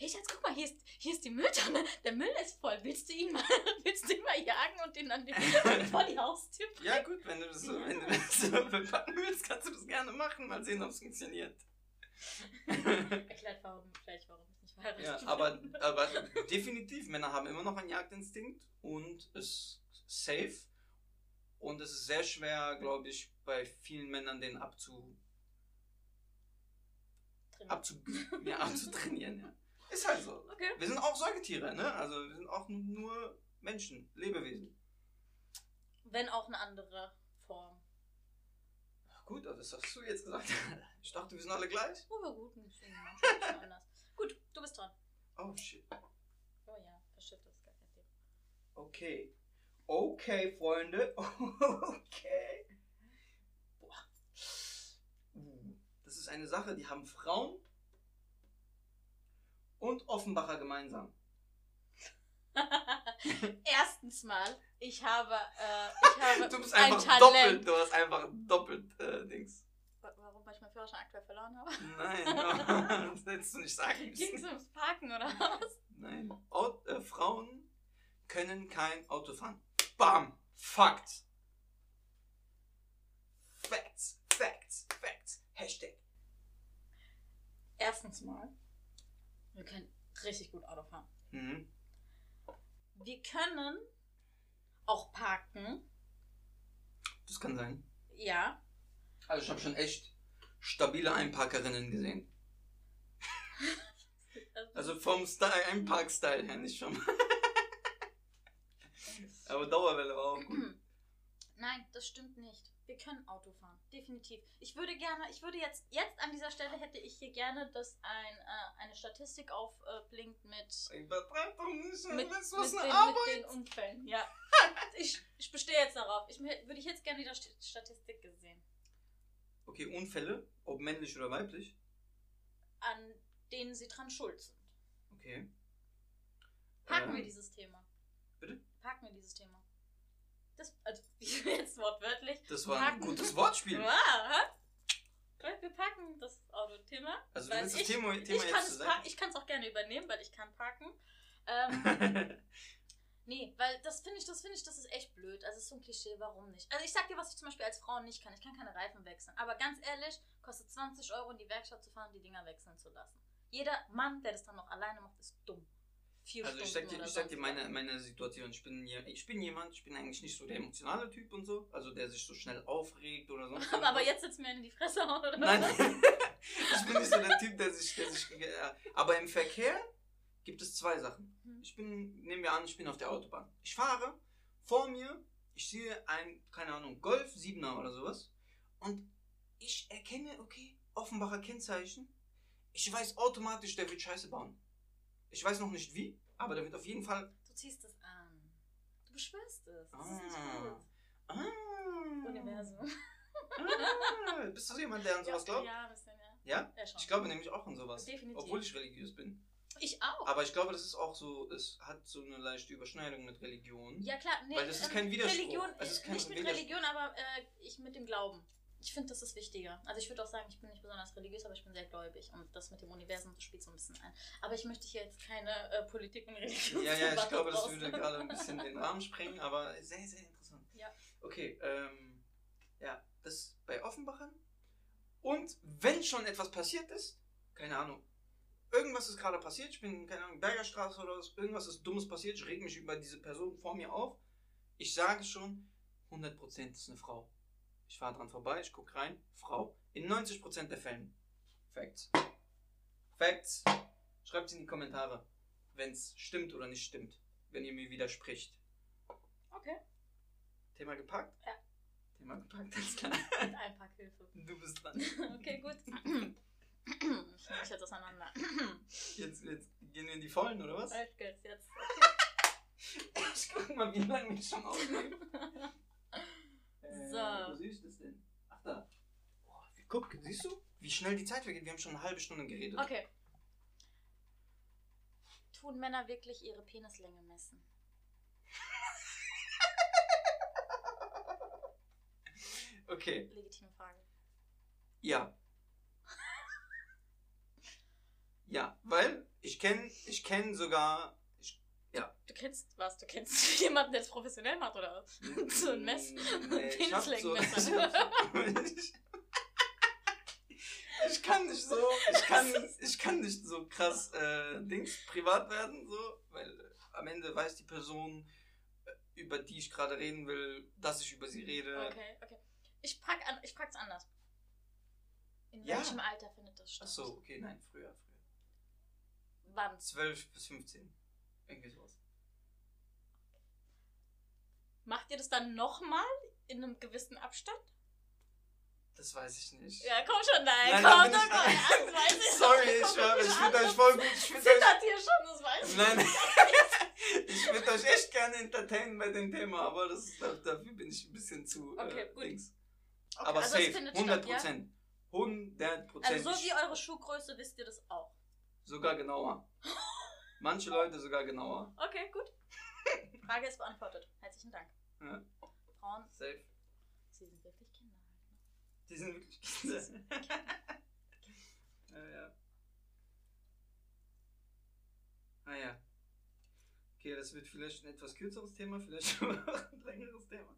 Hey Schatz, guck mal, hier ist, hier ist die Mülltonne. Der Müll ist voll. Willst du ihn mal, <laughs> willst du ihn mal jagen und den dann vor die Haustür bringen? Ja, gut, wenn du das so, wenn du das so <laughs> bepacken willst, kannst du das gerne machen. Mal sehen, ob es funktioniert. <laughs> Erklärt warum, vielleicht warum ich nicht verheiratet Ja, aber, aber definitiv, Männer haben immer noch einen Jagdinstinkt und es ist safe. Und es ist sehr schwer, glaube ich, bei vielen Männern den abzu, abzu, ja, abzutrainieren. Ja. Ist halt so. Okay. Wir sind auch Säugetiere, ne? Also wir sind auch nur Menschen, Lebewesen. Wenn auch eine andere Form. Gut, also das hast du jetzt gesagt. <laughs> Ich dachte, wir sind alle gleich. Oh, war gut. bisschen anders. <laughs> Gut, du bist dran. Oh shit. Oh ja, verschüttet ist gar kein Thema. Okay. Okay, Freunde. <laughs> Okay. Boah. Uh, Das ist eine Sache, die haben Frauen und Offenbacher gemeinsam. <laughs> Erstens mal, ich habe, äh, ich <laughs> habe Du bist ein einfach Talent. doppelt, du hast einfach doppelt äh, Dings. Wa- Warum, weil ich meinen Führerschein aktuell verloren habe? Nein, <laughs> das hättest du nicht sagen Ging es müssen. ums Parken oder was? Nein. Au- äh, Frauen können kein Auto fahren. Bam! Fakt! Facts, Facts, Facts. Hashtag. Erstens mal, wir können richtig gut Auto fahren. Mhm. Wir können auch parken. Das kann sein. Ja. Also ich habe schon echt stabile Einparkerinnen gesehen. <laughs> Also vom Style, Einpark-Style her, nicht schon. <laughs> Aber Dauerwelle war auch gut. <clears throat> Nein, das stimmt nicht. Wir können Auto fahren, definitiv. Ich würde gerne, ich würde jetzt, jetzt an dieser Stelle hätte ich hier gerne, dass ein, äh, eine Statistik aufblinkt mit, nicht, mit, mit, mit Arbeit. den Unfällen. Ja. <laughs> ich, ich bestehe jetzt darauf. Ich würde ich jetzt gerne die St- Statistik gesehen. Okay, Unfälle, ob männlich oder weiblich. An denen sie dran schuld sind. Okay. Parken Ähm, wir dieses Thema. bitte? Parken wir dieses Thema. Das, also, <laughs> jetzt wortwörtlich. Das war ein Parken. gutes Wortspiel. <laughs> Ja? Wir packen das Auto-Thema. Also du willst das ich- Thema, Ich Thema kann jetzt pa- ich kann es auch gerne übernehmen, weil ich kann parken. Ähm, <laughs> nee, weil das finde ich, das finde ich, das ist echt blöd. Also es ist so ein Klischee, warum nicht? Also ich sag dir, was ich zum Beispiel als Frau nicht kann. Ich kann keine Reifen wechseln. Aber ganz ehrlich, kostet 20 Euro in die Werkstatt zu fahren, die Dinger wechseln zu lassen. Jeder Mann, der das dann noch alleine macht, ist dumm. Vier Also ich Stunden sag dir, oder ich sag dir meine, meine Situation. Ich bin, ich bin jemand, ich bin eigentlich nicht so der emotionale Typ und so. Also der sich so schnell aufregt oder sonst <laughs> Aber irgendwas. jetzt sitzt mir in die Fresse hauen, oder? Nein, <laughs> ich bin nicht so der Typ, der sich, der sich. äh, Aber im Verkehr gibt es zwei Sachen. Hm. Ich bin, nehmen wir an, ich bin auf der Autobahn. Ich fahre, vor mir, ich sehe ein, keine Ahnung, Golf 7er oder sowas. Und ich erkenne, okay, Offenbacher Kennzeichen. Ich weiß automatisch, der wird Scheiße bauen. Ich weiß noch nicht wie, aber der wird auf jeden Fall. Du ziehst es an. Du beschwörst es. Das ist Ah. nicht gut. Ah, Universum. Ah, bist du so jemand, der an sowas glaubt? Ja, ein bisschen, ja. Ja? Ja, schon. Ich glaube nämlich auch an sowas. Definitiv. Obwohl ich religiös bin. Ich auch. Aber ich glaube, das ist auch so, es hat so eine leichte Überschneidung mit Religion. ja, klar. Nee, Weil das ist ähm, kein Widerspruch. Religion, Es ist kein nicht mit Widerspruch. Religion, aber äh, ich mit dem Glauben. Ich finde, das ist wichtiger. Also ich würde auch sagen, ich bin nicht besonders religiös, aber ich bin sehr gläubig. Und das mit dem Universum spielt so ein bisschen ein. Aber ich möchte hier jetzt keine äh, Politik und Religion Ja, ja, ich glaube, das würde gerade ein bisschen den Rahmen sprengen, aber sehr, sehr interessant. Ja. Okay, ähm, ja, das bei Offenbachern. Und wenn schon etwas passiert ist, keine Ahnung, irgendwas ist gerade passiert, ich bin, keine Ahnung, Bergerstraße oder was, irgendwas ist Dummes passiert, ich reg mich über diese Person vor mir auf. Ich sage schon, 100% ist eine Frau. Ich fahre dran vorbei, ich gucke rein, Frau. In 90% der Fällen. Facts. Facts. Schreibt es in die Kommentare, wenn es stimmt oder nicht stimmt. Wenn ihr mir widerspricht. Okay. Thema gepackt? Ja. Thema gepackt, alles klar. Mit Einpackhilfe. <laughs> Du bist dran. <laughs> Okay, gut. <clears throat> ich nehme mich jetzt auseinander. Jetzt, jetzt gehen wir in die Vollen, oder was? Echt geht's jetzt. <laughs> Ich guck mal, wie lange wir schon aufnehmen. So. Wo siehst du das denn? Ach da. Boah, guck, siehst du, wie schnell die Zeit vergeht? Wir haben schon eine halbe Stunde geredet. Okay. Tun Männer wirklich ihre Penislänge messen? Okay, <laughs> Okay. Legitime Frage. Ja. Ja, weil ich kenne ich kenn sogar. Du kennst was? Du kennst <laughs> jemanden, der es professionell macht, oder? <laughs> So ein Mess. Nee, ich hab so, <laughs> ich, ich, kann nicht so, ich kann, ich kann nicht so krass äh, Dings privat werden, so, weil äh, am Ende weiß die Person, äh, über die ich gerade reden will, dass ich über sie rede. Okay, okay. Ich frag an, ich frag's anders. In Ja. welchem Alter findet das statt? Ach so, okay, nein, früher, früher. Wann? 12 bis 15. Irgendwie sowas. Macht ihr das dann nochmal in einem gewissen Abstand? Das weiß ich nicht. Ja, komm schon, nein, Nein, komm, da bin doch, ich- komm, das weiß ich. Sorry, ich komm, schwöre, komm, ich komm, finde euch komm. voll gut. Ich finde euch, hier schon, das weiß ich. nein, <laughs> ich würde euch echt gerne entertainen bei dem Thema, aber das, dafür bin ich ein bisschen zu Okay, äh, gut. links. Okay, aber also safe, findet 100 statt, ja? Prozent. 100 Prozent. Also so wie eure Schuhgröße wisst ihr das auch. Sogar genauer. <laughs> Manche Leute sogar genauer. Okay, gut. <laughs> Frage ist beantwortet. Herzlichen Dank. Ja. Frauen, Safe. sie sind wirklich Kinder. Die sind wirklich Kinder. <laughs> ja, ja. Ah ja. Okay, das wird vielleicht ein etwas kürzeres Thema, vielleicht <laughs> auch ein längeres Thema.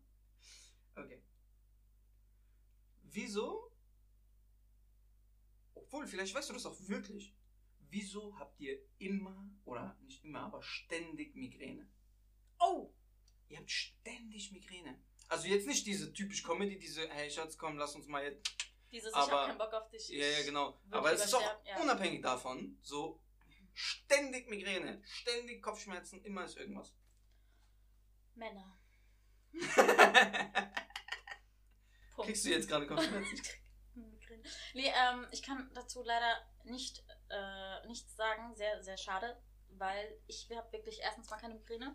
Okay. Wieso? Obwohl, vielleicht weißt du das auch wirklich. Wieso habt ihr immer, oder nicht immer, aber ständig Migräne? Oh! Ihr habt ständig Migräne. Also jetzt nicht diese typisch Comedy, diese, hey Schatz, komm, lass uns mal jetzt. Dieses, ich Aber- hab keinen Bock auf dich. Ja, ja, genau. Aber es ist auch sterben, ja. unabhängig davon, so ständig Migräne, ständig Kopfschmerzen, immer ist irgendwas. Männer. <laughs> Kriegst du jetzt gerade Kopfschmerzen? <laughs> Nee, ähm, ich kann dazu leider nicht, äh, nichts sagen. Sehr, sehr schade, weil ich habe wirklich erstens mal keine Migräne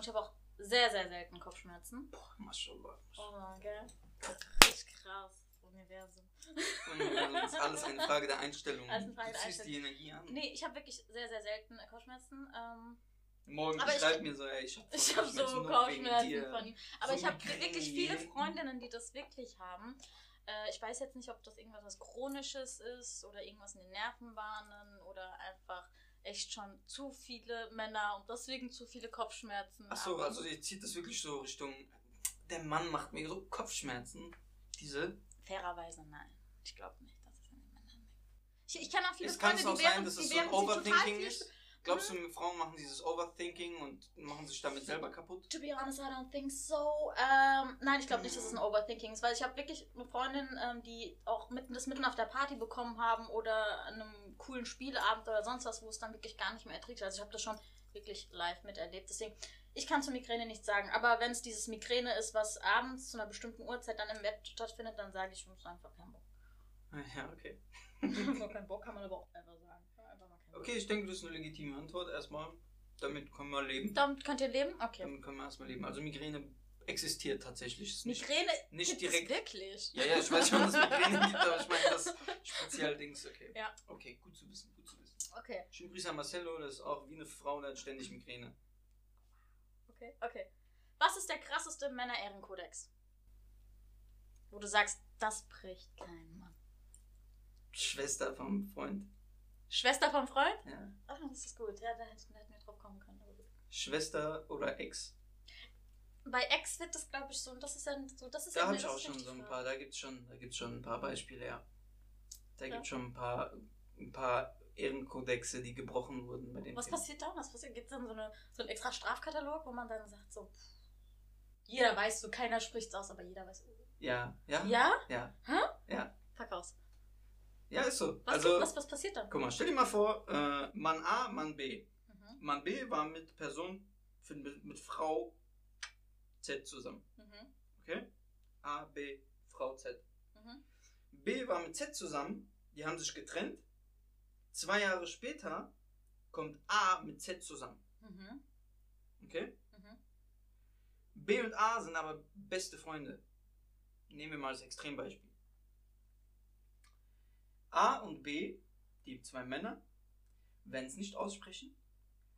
und ich habe auch sehr, sehr selten Kopfschmerzen. Boah, Maschallah. Oh mein Gott. Richtig krass. Das Universum. Das ist alles eine Frage der Einstellung. Alles eine Frage du der die Energie an. Nee, ich habe wirklich sehr, sehr selten Kopfschmerzen. Ähm, Morgen Aber ich- schreibt mir so, ey, ich hab, ich habe so Kopfschmerzen, von ihm. Aber So ich habe wirklich viele Freundinnen, die das wirklich haben. Äh, ich weiß jetzt nicht, ob das irgendwas was Chronisches ist oder irgendwas in den Nervenbahnen oder einfach echt schon zu viele Männer und deswegen zu viele Kopfschmerzen. Ach so, Aber also ihr zieht das wirklich so Richtung, der Mann macht mir so Kopfschmerzen. Diese, Fairerweise nein. Ich glaube nicht, dass es an den Männern liegt. Ich, ich kenne auch viele es kann Freunde, es auch die sein, während, dass die es so ein Overthinking ist? Glaubst du, Frauen machen dieses Overthinking und machen sich damit selber kaputt? To be honest, I don't think so. Ähm, nein, ich glaube nicht, dass es ein Overthinking ist, weil ich habe wirklich eine Freundin, ähm, die auch mitten, das mitten auf der Party bekommen haben oder an einem coolen Spieleabend oder sonst was, wo es dann wirklich gar nicht mehr erträgt. Also ich habe das schon wirklich live miterlebt. Deswegen, ich kann zur Migräne nichts sagen. Aber wenn es dieses Migräne ist, was abends zu einer bestimmten Uhrzeit dann im Bett stattfindet, dann sage ich, ich muss einfach keinen Bock. Ja, okay. <laughs> keinen Bock kann man aber auch einfach sagen. Einfach. Okay, ich denke, das ist eine legitime Antwort erstmal. Damit können wir leben. Damit könnt ihr leben? Okay. Damit können wir erstmal leben. Also Migräne existiert tatsächlich. Ist nicht, Migräne nicht direkt. wirklich. Ja, ja, ich weiß schon, dass es Migräne gibt, aber ich meine das speziell Dings. Okay. Ja. Okay, gut zu wissen, gut zu wissen. Okay, Schönen Grüße an Marcello, das ist auch wie eine Frau, der hat ständig Migräne. okay, okay. Was ist der krasseste Männer-Ehrenkodex? Wo du sagst, das bricht kein Mann. Schwester vom Freund. Schwester vom Freund? Ja. Ah, das ist gut. Ja, da hätten wir drauf kommen können. Schwester oder Ex. Bei Ex wird das, glaube ich, so. Und das ist ja so. Das ist Da habe ich auch schon so ein paar, da gibt's schon, da gibt's schon ein paar Beispiele, ja. Da Ja. gibt's schon ein paar, ein paar Ehrenkodexe, die gebrochen wurden bei den Was Themen. passiert da? Was passiert? Gibt es dann so, eine, so einen extra Strafkatalog, wo man dann sagt, so. Jeder weiß so, keiner spricht's aus, aber jeder weiß. Ja, ja, Ja? ja, Hä? ja. Fuck aus. Ja, ist so. Was, also, was, was passiert dann? guck mal, stell dir mal vor, äh, Mann A, Mann B. Mhm. Mann B war mit Person, mit, mit Frau Z zusammen. Mhm. Okay? A, B, Frau Z. Mhm. B war mit Z zusammen, die haben sich getrennt. Zwei Jahre später kommt A mit Z zusammen. Mhm. Okay? Mhm. B und A sind aber beste Freunde. Nehmen wir mal das Extrembeispiel. A und B, die zwei Männer, werden es nicht aussprechen,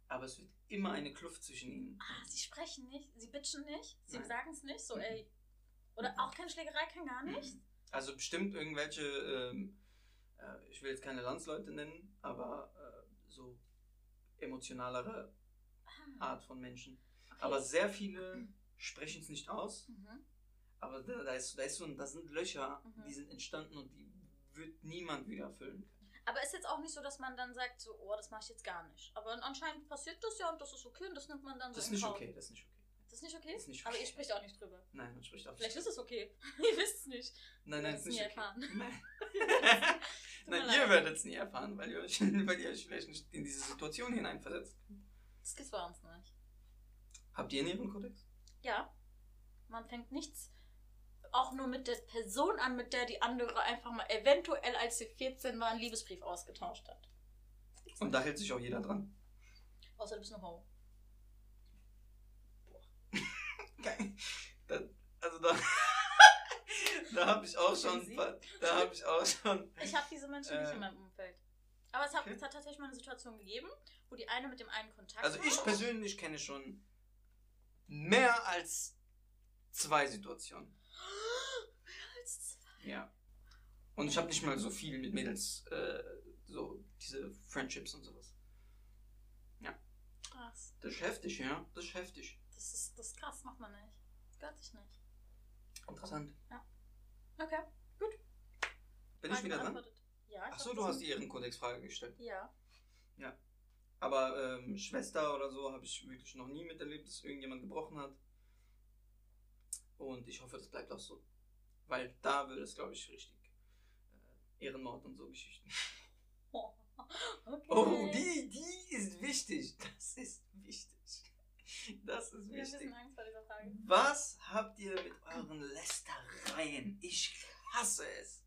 aber es wird immer eine Kluft zwischen ihnen. Ah, sie sprechen nicht, sie bitchen nicht, sie sagen es nicht, so, Mhm. ey, Oder auch keine Schlägerei, kein gar nicht? Also bestimmt irgendwelche, ähm, äh, ich will jetzt keine Landsleute nennen, aber äh, so emotionalere Ah, Art von Menschen. okay. Aber sehr viele sprechen es nicht aus. Mhm. Aber da, da, ist, da, ist so, da sind Löcher, Mhm. die sind entstanden und die wird niemand wieder füllen können. Aber ist jetzt auch nicht so, dass man dann sagt, so, oh, das mache ich jetzt gar nicht. Aber anscheinend passiert das ja und das ist okay und das nimmt man dann Das so ist in nicht Kauf. okay, das ist nicht okay. Das ist nicht okay? Das ist nicht Aber okay. ihr spricht auch nicht drüber. Nein, man spricht auch Vielleicht nicht. ist es okay. <laughs> ihr wisst es nicht. Nein, nein, werdet ist nicht nie okay. erfahren. Nein, <laughs> <laughs> nein ihr werdet es nie erfahren, weil ihr, euch, weil ihr euch vielleicht nicht in diese Situation hineinversetzt. Das gibt's bei uns nicht. Habt ihr einen Ehrenkodex? Ja. Man fängt nichts auch nur mit der Person an, mit der die andere einfach mal eventuell, als sie 14 war, einen Liebesbrief ausgetauscht hat. Und da hält sich auch jeder dran. Außer du bist eine Ho. <laughs> Geil. Also da, <laughs> da habe ich auch schon, da habe ich auch schon. Ich habe diese Menschen nicht Äh. in meinem Umfeld. Aber es hat, Okay. es hat tatsächlich mal eine Situation gegeben, wo die eine mit dem einen Kontakt Also ich persönlich kenne schon mehr als zwei Situationen. <gasps> Ja. Und ich habe nicht mal so viel mit Mädels, äh, so diese Friendships und sowas. Krass. Das ist heftig, ja. Das ist heftig. Das ist, das ist krass, macht man nicht. Gehört sich nicht. Interessant. Okay. Bin ich Frage wieder dran? Ja, ich Achso, du hast die Ehrenkodex-Frage gestellt. Ja. Aber ähm, Schwester oder so habe ich wirklich noch nie miterlebt, dass irgendjemand gebrochen hat. Und ich hoffe, das bleibt auch so. Weil da wird es, glaube ich, richtig äh, Ehrenmord und so Geschichten. <laughs> Okay. Oh, die, die ist wichtig. Das ist wichtig. Das ist ein wichtig. Angst vor dieser Frage. Was habt ihr mit euren Lästereien? Ich hasse es.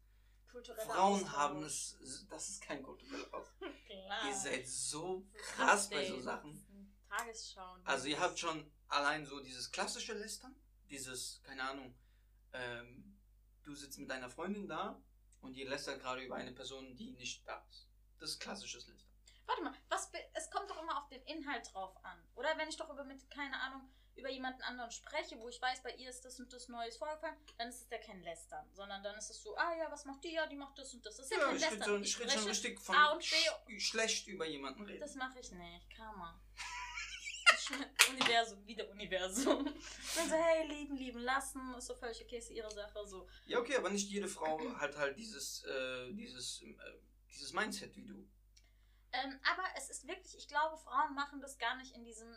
Kultureller Frauen Austausch. haben es. Das ist kein kultureller. <laughs> Klar. Ihr seid so krass bei so. Sachen. Tagesschauen. Also ihr habt schon allein so dieses klassische Lästern, dieses, keine Ahnung, ähm, du sitzt mit deiner Freundin da und ihr lästert gerade über eine Person, die nicht da ist. Das ist klassisches Lästern. Warte mal, was, es kommt doch immer auf den Inhalt drauf an. Oder wenn ich doch über mit, keine Ahnung, über jemanden anderen spreche, wo ich weiß, bei ihr ist das und das Neues vorgefallen, dann ist es ja kein Lästern, sondern dann ist es so, ah ja, was macht die? Ja, die macht das und das. Das ist ja, kein ich Lästern. schon, ich ich rede schon richtig von A und B. sch schlecht über jemanden reden. das mache ich nicht, Karma. <laughs> Universum, wieder Universum. Dann so, hey, lieben, lieben lassen, ist so völlig okay, ist ihre Sache, so. Ja, okay, aber nicht jede Frau hat halt dieses, äh, dieses, äh, dieses Mindset wie du. Ähm, aber es ist wirklich, ich glaube, Frauen machen das gar nicht in diesem.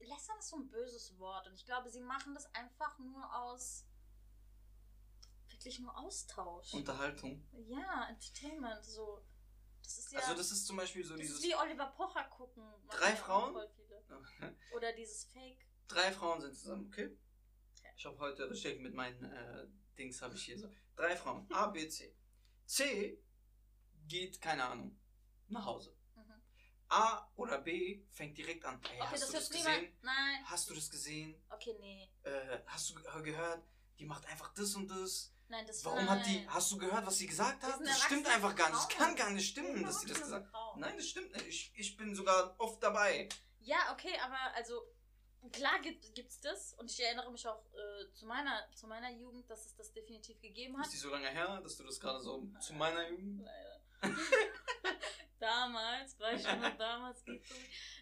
Lästern ist so ein böses Wort und ich glaube, sie machen das einfach nur aus. Wirklich nur Austausch. Unterhaltung. ja, Entertainment, so. Das ist ja. Also das ist zum Beispiel so dieses... wie Oliver Pocher gucken. Drei Frauen? Oder dieses Fake. Drei Frauen sind zusammen, okay? Ich habe heute richtig mit meinen äh, Dings habe ich hier so. Drei Frauen. A, B, C. C geht, keine Ahnung, nach Hause. Mhm. A oder B fängt direkt an. Hey, Okay, hast das du das niemand. gesehen? Nein. Hast du das gesehen? Okay, nee. Äh, hast du ge- gehört? Die macht einfach das und das. Nein, das Warum nein. hat die. Hast du gehört, was sie gesagt hat? Das stimmt einfach gar nicht. Das kann gar nicht stimmen, dass sie das gesagt hat. Nein, das stimmt nicht. Ich, ich bin sogar oft dabei. Ja, okay, aber also klar gibt, gibt's das und ich erinnere mich auch äh, zu meiner zu meiner Jugend, dass es das definitiv gegeben hat. Ist die so lange her, dass du das gerade so zu meiner Jugend. Leider. <laughs> damals, war ich schon noch damals geht so.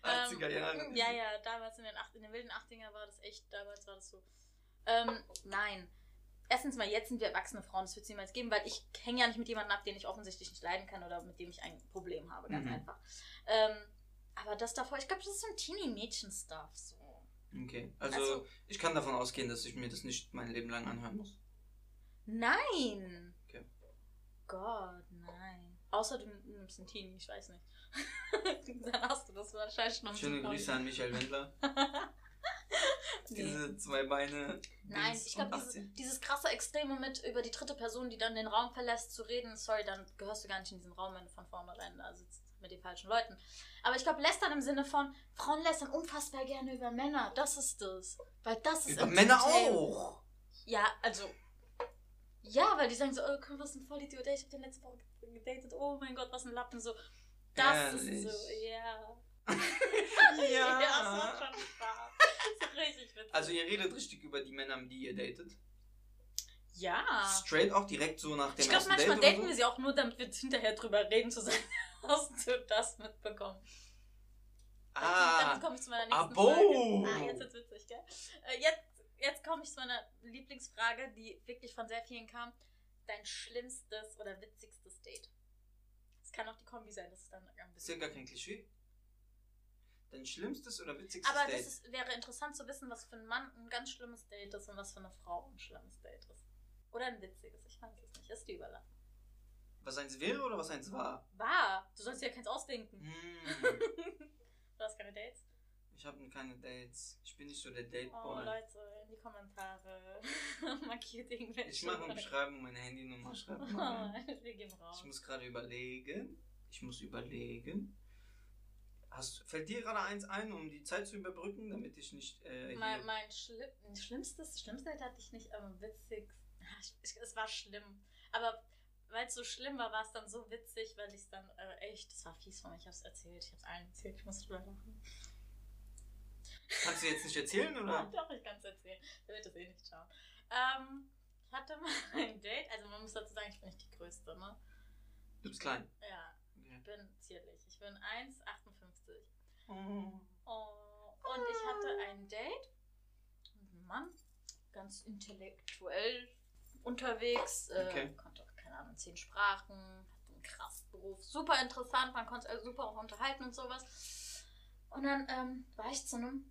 80er Jahre. Ja, ja, damals in den, acht, in den wilden 80er war das echt, damals war das so. Ähm, nein. Erstens mal, jetzt sind wir erwachsene Frauen, das wird es niemals geben, weil ich hänge ja nicht mit jemandem ab, den ich offensichtlich nicht leiden kann oder mit dem ich ein Problem habe, ganz Mhm. einfach. Ähm, aber das davor, ich glaube, das ist so ein Teenie-Mädchen-Stuff. So. Okay, also, Also- ich kann davon ausgehen, dass ich mir das nicht mein Leben lang anhören muss. Nein! Okay. Gott, nein. Außer du nimmst einen Teenie, ich weiß nicht. <laughs> Dann hast du das wahrscheinlich noch ein Schöne Grüße an Michael Wendler. <laughs> Nee. Diese zwei Beine. Nein, ich glaube, dieses, 18. dieses krasse Extreme mit über die dritte Person, die dann den Raum verlässt, zu reden, sorry, dann gehörst du gar nicht in diesen Raum, wenn du von vornherein da sitzt mit den falschen Leuten. Aber ich glaube, lästern im Sinne von, Frauen lästern unfassbar gerne über Männer, das ist das. Weil das ist Über Männer auch. Ja, also. Ja, weil die sagen so, oh, guck, was ein Vollidiot, ich hab den letzte Woche gedatet, oh mein Gott, was ein Lappen, so. Das Ehrlich? ist so, ja. <laughs> Ja. <laughs> ja, das macht schon Spaß. Das ist richtig witzig. Also ihr redet richtig über die Männer, die ihr datet. Ja. Straight auch direkt so nach dem Ich glaube, manchmal Date daten so? wir sie auch nur, damit wir hinterher drüber reden zu sein. <laughs> Hast du das mitbekommen? Ah, Dann komme ich zu meiner nächsten Abo. Frage. Ah, jetzt wird's witzig, gell? Äh, jetzt jetzt komme ich zu meiner Lieblingsfrage, die wirklich von sehr vielen kam. Dein schlimmstes oder witzigstes Date? Es kann auch die Kombi sein, das ist dann ein ist ja bisschen. gar kein Klischee. Dein schlimmstes oder witzigstes Aber Date? das ist, wäre interessant zu wissen, was für ein Mann ein ganz schlimmes Date ist und was für eine Frau ein schlimmes Date ist. Oder ein witziges, ich weiß es nicht. Ist dir überlassen. was eins wäre oder was eins war? Wahr! Du sollst dir ja keins ausdenken. Hm, <laughs> Du hast keine Dates? ich habe keine Dates. Ich bin nicht so der Oh, Date-Boy. Leute, in die Kommentare. <laughs> Markiert irgendwelche. ich mache eine Beschreibung meine Handynummer. Schreib <laughs> mal. Wir gehen raus. Ich muss gerade überlegen. Ich muss überlegen. Hast, fällt dir gerade eins ein, um die Zeit zu überbrücken, damit ich nicht äh, mein mein Schli schlimmstes, schlimmste Date hatte ich nicht, aber witzig. Ah, Es war schlimm. Aber weil es so schlimm war, war es dann so witzig, weil ich es dann äh, echt, das war fies von mir, ich hab's erzählt, ich hab's allen erzählt, ich muss drüber lachen. Kannst du jetzt nicht erzählen, oder? <laughs> Doch, ich kann es erzählen. Der wird das eh nicht schauen. Ähm, ich hatte mal <laughs> ein Date, also man muss dazu sagen, ich bin nicht die Größte, ne? Du bist klein. Ja, Okay. ich bin zierlich. Ich bin 1,58. Oh. Oh, und ich hatte ein Date mit einem Mann, ganz intellektuell unterwegs, äh, Okay. konnte auch, keine Ahnung, zehn Sprachen, hatte einen krassen Beruf, super interessant, man konnte sich super auch unterhalten und sowas. Und dann ähm, war ich zu einem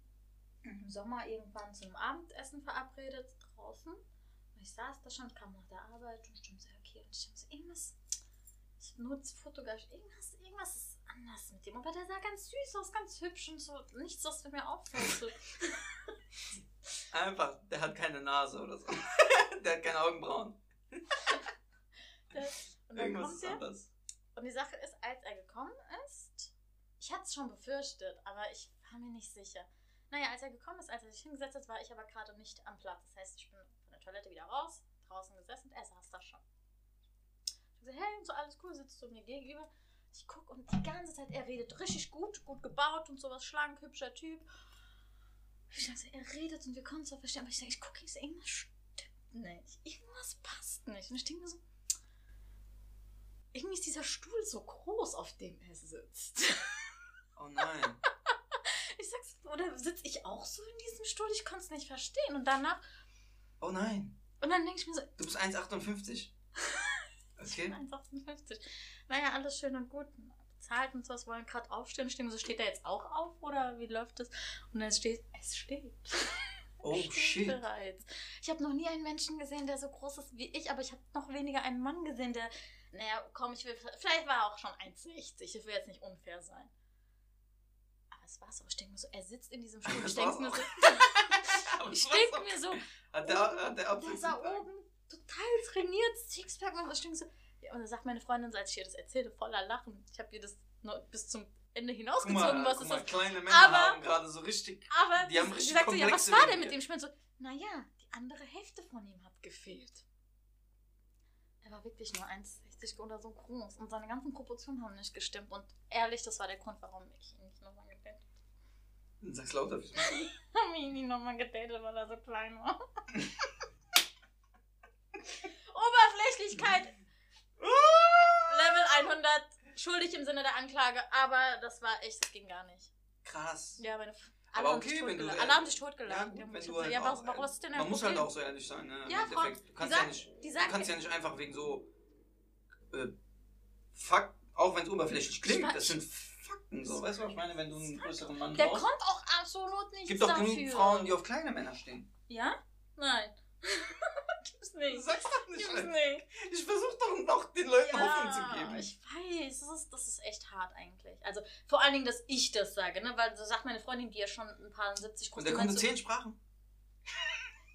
im Sommer irgendwann zu einem Abendessen verabredet draußen. Und ich saß da schon, kam nach der Arbeit und stimmte so, okay, und ich dachte so, irgendwas, ich nutze fotografisch, irgendwas, irgendwas ist anders mit dem. Aber der sah ganz süß aus, ganz hübsch und so, nichts, was mir auffällt. <laughs> <laughs> Einfach, der hat keine Nase oder so. <laughs> der hat keine Augenbrauen. <laughs> Und dann Irgendwas kommt ist er. anders. Und die Sache ist, als er gekommen ist, ich hatte es schon befürchtet, aber ich war mir nicht sicher. Naja, als er gekommen ist, als er sich hingesetzt hat, war ich aber gerade nicht am Platz. Das heißt, ich bin von der Toilette wieder raus, draußen gesessen und er saß da schon. Ich gesagt, hey, so alles cool, sitzt du mir gegenüber. Ich gucke und die ganze Zeit, er redet richtig gut, gut gebaut und sowas, schlank, hübscher Typ. Ich dachte, er redet und wir konnten es auch verstehen, aber ich sage, ich gucke, sehe, irgendwas stimmt nicht. Irgendwas passt nicht. Und ich denke mir so, irgendwie ist dieser Stuhl so groß, auf dem er sitzt. Oh nein. <laughs> Ich sag's, oder sitze ich auch so in diesem Stuhl? Ich konnte es nicht verstehen. Und danach, Oh nein. und dann denke ich mir so, Du bist 1,58. <laughs> Okay. 1,58. Naja, alles schön und gut. Bezahlt und sowas, wollen gerade aufstehen. Stehen wir so, steht er jetzt auch auf oder wie läuft das? Und dann steht, es steht. <laughs> Oh steht shit. bereits. Ich habe noch nie einen Menschen gesehen, der so groß ist wie ich, aber ich habe noch weniger einen Mann gesehen, der, naja, komm, ich will, vielleicht war er auch schon 1,60. Ich will jetzt nicht unfair sein. Aber es war so, ich denke mir so, er sitzt in diesem Stuhl. <laughs> Ich denke war's mir auch. so, <laughs> ich was denke auch- mir so, Hat der, hat der der sah oben total trainiert, Sixpack und ich denke so, und dann sagt meine Freundin, so, als ich ihr das erzählte, voller Lachen. Ich habe ihr das bis zum Ende hinausgezogen, mal, was ist mal, das? kleine Männer Aber- haben gerade so richtig. Aber Die haben sie richtig sagte, ja, was war denn mit dem? Ich meine so, naja, die andere Hälfte von ihm hat gefehlt. Er war wirklich nur 1,60 oder so groß und seine ganzen Proportionen haben nicht gestimmt. Und ehrlich, das war der Grund, warum ich ihn nicht nochmal gedatet Sag's lauter. habe. <laughs> Ich ihn nicht nochmal gedatet, weil er so klein war. <laughs> Oberflächlichkeit Level 100, schuldig im Sinne der Anklage, aber das war echt, das ging gar nicht. Krass. Ja, meine. Aber okay, wenn du- totgelacht. Alle haben sich Ja, totgelacht. gut, wenn du halt ja, auch, warum, warum, was ist denn dein Man muss halt auch so ehrlich sein, ne? Ja, Frau. Du die kannst ja nicht, du kannst ja nicht einfach wegen so äh, Fakt, auch wenn es oberflächlich klingt, das sind Fakten, so, weißt du, was ich meine, wenn du einen größeren Mann Der brauchst. kommt auch absolut nichts Gibt doch dafür. genug Frauen, die auf kleine Männer stehen. Ja? Nein. Gibt's nicht. Sag's doch nicht. Gibt's Alter. nicht. Ich versuch doch noch den Leuten Hoffnung zu Ja, geben. ich weiß, das ist, das ist echt hart eigentlich. Also vor allen Dingen, dass ich das sage, ne? Weil so sagt meine Freundin, die ja schon ein paar 70 groß Und der die konnte zehn Sprachen. <laughs>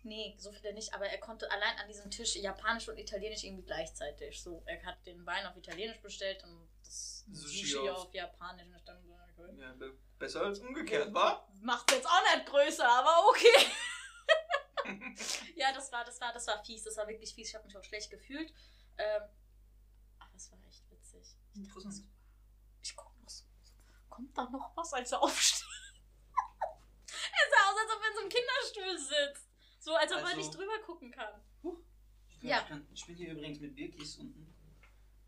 Nee, so viele nicht, aber er konnte allein an diesem Tisch Japanisch und Italienisch irgendwie gleichzeitig. So, er hat den Wein auf Italienisch bestellt und das Sushi Sushi, auf- auf Japanisch. Und so, okay. Ja, be- besser als umgekehrt, wa? Macht jetzt auch nicht größer, aber okay. War, das war, das war fies. Das war wirklich fies. Ich habe mich auch schlecht gefühlt. Ähm, aber es war echt witzig. Interessant. Ich guck noch so. Kommt da noch was, als er aufsteht? <laughs> er sah aus, als ob er in so einem Kinderstuhl sitzt. So, als ob er Also- nicht drüber gucken kann. Ich Ja. Ich, kann, ich bin hier übrigens mit Birkis unten.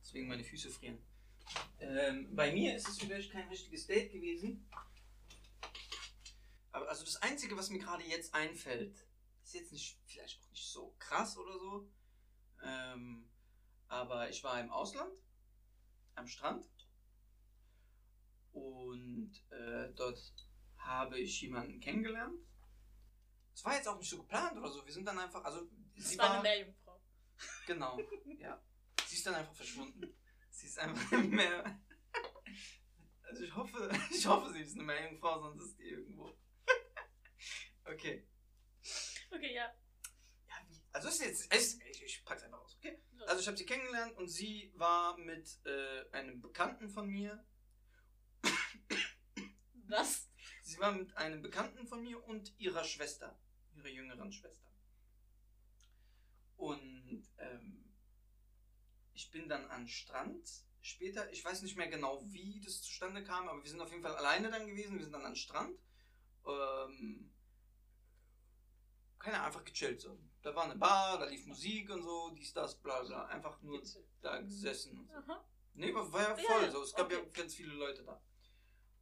Deswegen meine Füße frieren. Ähm, bei mir ist es vielleicht kein richtiges Date gewesen. Aber also das Einzige, was mir gerade jetzt einfällt, ist jetzt nicht, vielleicht auch nicht so krass oder so. Ähm, aber ich war im Ausland, am Strand. Und äh, dort habe ich jemanden kennengelernt. Es war jetzt auch nicht so geplant oder so. Wir sind dann einfach, also Das sie war war, eine Meerjungfrau. genau, <laughs> ja. Sie ist dann einfach verschwunden. Sie ist einfach nicht mehr. Also ich hoffe, <laughs> ich hoffe, sie ist eine Meerjungfrau, sonst ist die irgendwo. <laughs> Okay. Okay, ja. Ja, wie? Also ist jetzt, es, ich, ich pack's einfach aus, okay? Also ich habe sie kennengelernt und sie war mit äh, einem Bekannten von mir. Was? Sie war mit einem Bekannten von mir und ihrer Schwester, ihrer jüngeren Schwester. Und ähm, ich bin dann an Strand später. Ich weiß nicht mehr genau, wie das zustande kam, aber wir sind auf jeden Fall alleine dann gewesen. Wir sind dann an Strand. Ähm, keine Ahnung, einfach gechillt so. Da war eine Bar, da lief Musik und so, dies, das, bla bla. Einfach nur da gesessen und so. Aha. Nee, war, war ja Ja, voll. so. Es gab ja okay. ganz viele Leute da.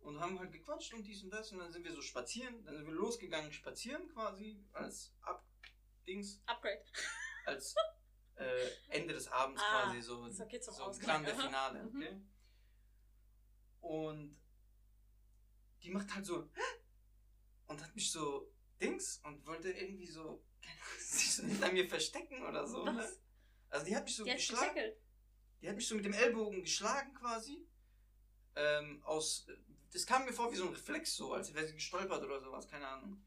Und haben halt gequatscht und dies und das. Und dann sind wir so spazieren. Dann sind wir losgegangen spazieren quasi. Als Ab-Dings. Upgrade. Als <laughs> äh, Ende des Abends Ah, quasi. So, so Grande aha. Finale. Mhm. Okay? Und die macht halt so. <gasps> Und hat mich so Dings und wollte irgendwie so <laughs> sich so hinter mir verstecken oder so. Ne? Also die hat mich so Die geschlagen. Die hat mich so mit dem Ellbogen geschlagen quasi. Ähm, aus. Das kam mir vor wie so ein Reflex, so, als wäre sie gestolpert oder sowas, keine Ahnung.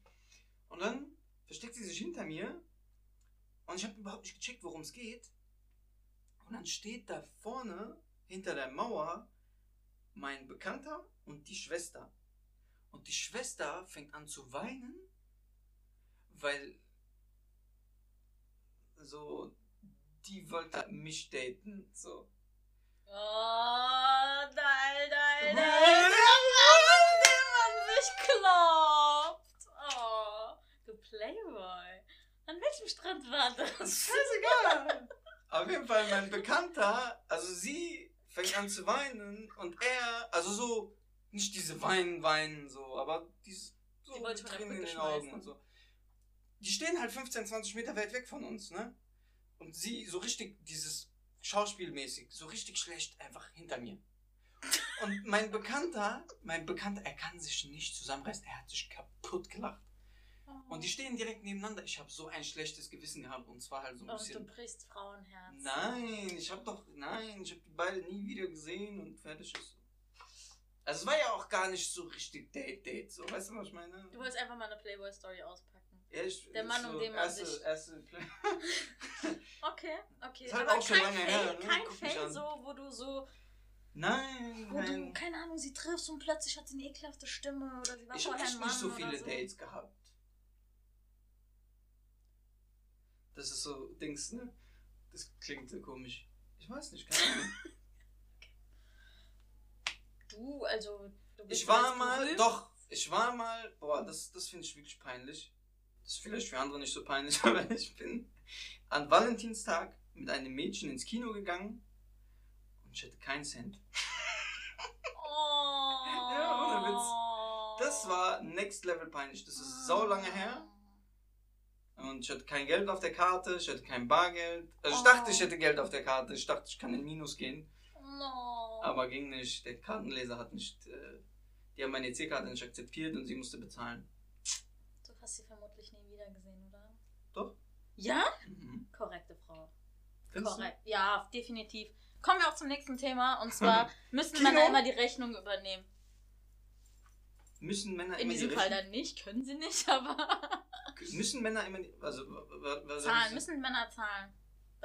Und dann versteckt sie sich hinter mir. Und ich habe überhaupt nicht gecheckt, worum es geht. Und dann steht da vorne, hinter der Mauer, mein Bekannter und die Schwester. Und die Schwester fängt an zu weinen, weil so, die wollte mich daten, so. Oh, Nein. nein. Wie man sich klopft. Oh, du Playboy. An welchem Strand war das? Scheißegal. Auf jeden Fall mein Bekannter, also sie fängt an zu weinen und er, also so, nicht diese Weinen, Weinen so, aber dieses, so Die Tränen in den Augen und so. Die stehen halt 15, 20 Meter weit weg von uns, ne? Und sie so richtig, dieses Schauspielmäßig, so richtig schlecht einfach hinter mir. Und mein Bekannter, mein Bekannter, er kann sich nicht zusammenreißen, er hat sich kaputt gelacht. Und die stehen direkt nebeneinander. Ich habe so ein schlechtes Gewissen gehabt und zwar halt so ein Und bisschen. du brichst Frauenherz. Nein, ich habe doch, nein, ich habe die beide nie wieder gesehen und fertig ist. Also es war ja auch gar nicht so richtig Date-Date, so, weißt du, was ich meine? Du wolltest einfach mal eine Playboy-Story auspacken. Ich, der Mann, so um den man erste, sich- Erste <laughs> Okay, okay. Ist halt Aber auch schon kein lange Fail, her, ne? kein Fail so, wo du so, nein, wo du, nein. keine Ahnung, sie triffst und plötzlich hat sie eine ekelhafte Stimme oder sie war Ich habe vorher echt ein Mann nicht so viele so. Dates gehabt. Das ist so, Dings, ne? Das klingt so komisch. Ich weiß nicht, keine Ahnung. <laughs> Du, also, du bist Ich war mal, berühmt. doch, ich war mal, boah, das, das finde ich wirklich peinlich. Das ist vielleicht für andere nicht so peinlich, <laughs> aber ich bin an Valentinstag mit einem Mädchen ins Kino gegangen und ich hatte keinen Cent. Oh. Ja, ohne Witz. Das war next level peinlich. Das ist sau lange her. Und ich hatte kein Geld auf der Karte, ich hatte kein Bargeld. Also ich Oh. dachte, ich hätte Geld auf der Karte. Ich dachte, ich kann in Minus gehen. No. Aber ging nicht. Der Kartenleser hat nicht. Äh, die haben meine EC-Karte nicht akzeptiert und sie musste bezahlen. Du hast sie vermutlich nie wieder gesehen, oder? Doch. Ja? Mhm. Korrekte Frau. Findest du? Korrekt. Ja, definitiv. Kommen wir auch zum nächsten Thema. Und zwar <laughs> müssen? Männer immer die Rechnung übernehmen. Müssen Männer In immer diesem die Fall dann nicht, können sie nicht, <laughs> aber Müssen Männer immer die, also wa- wa- was zahlen, müssen Männer zahlen.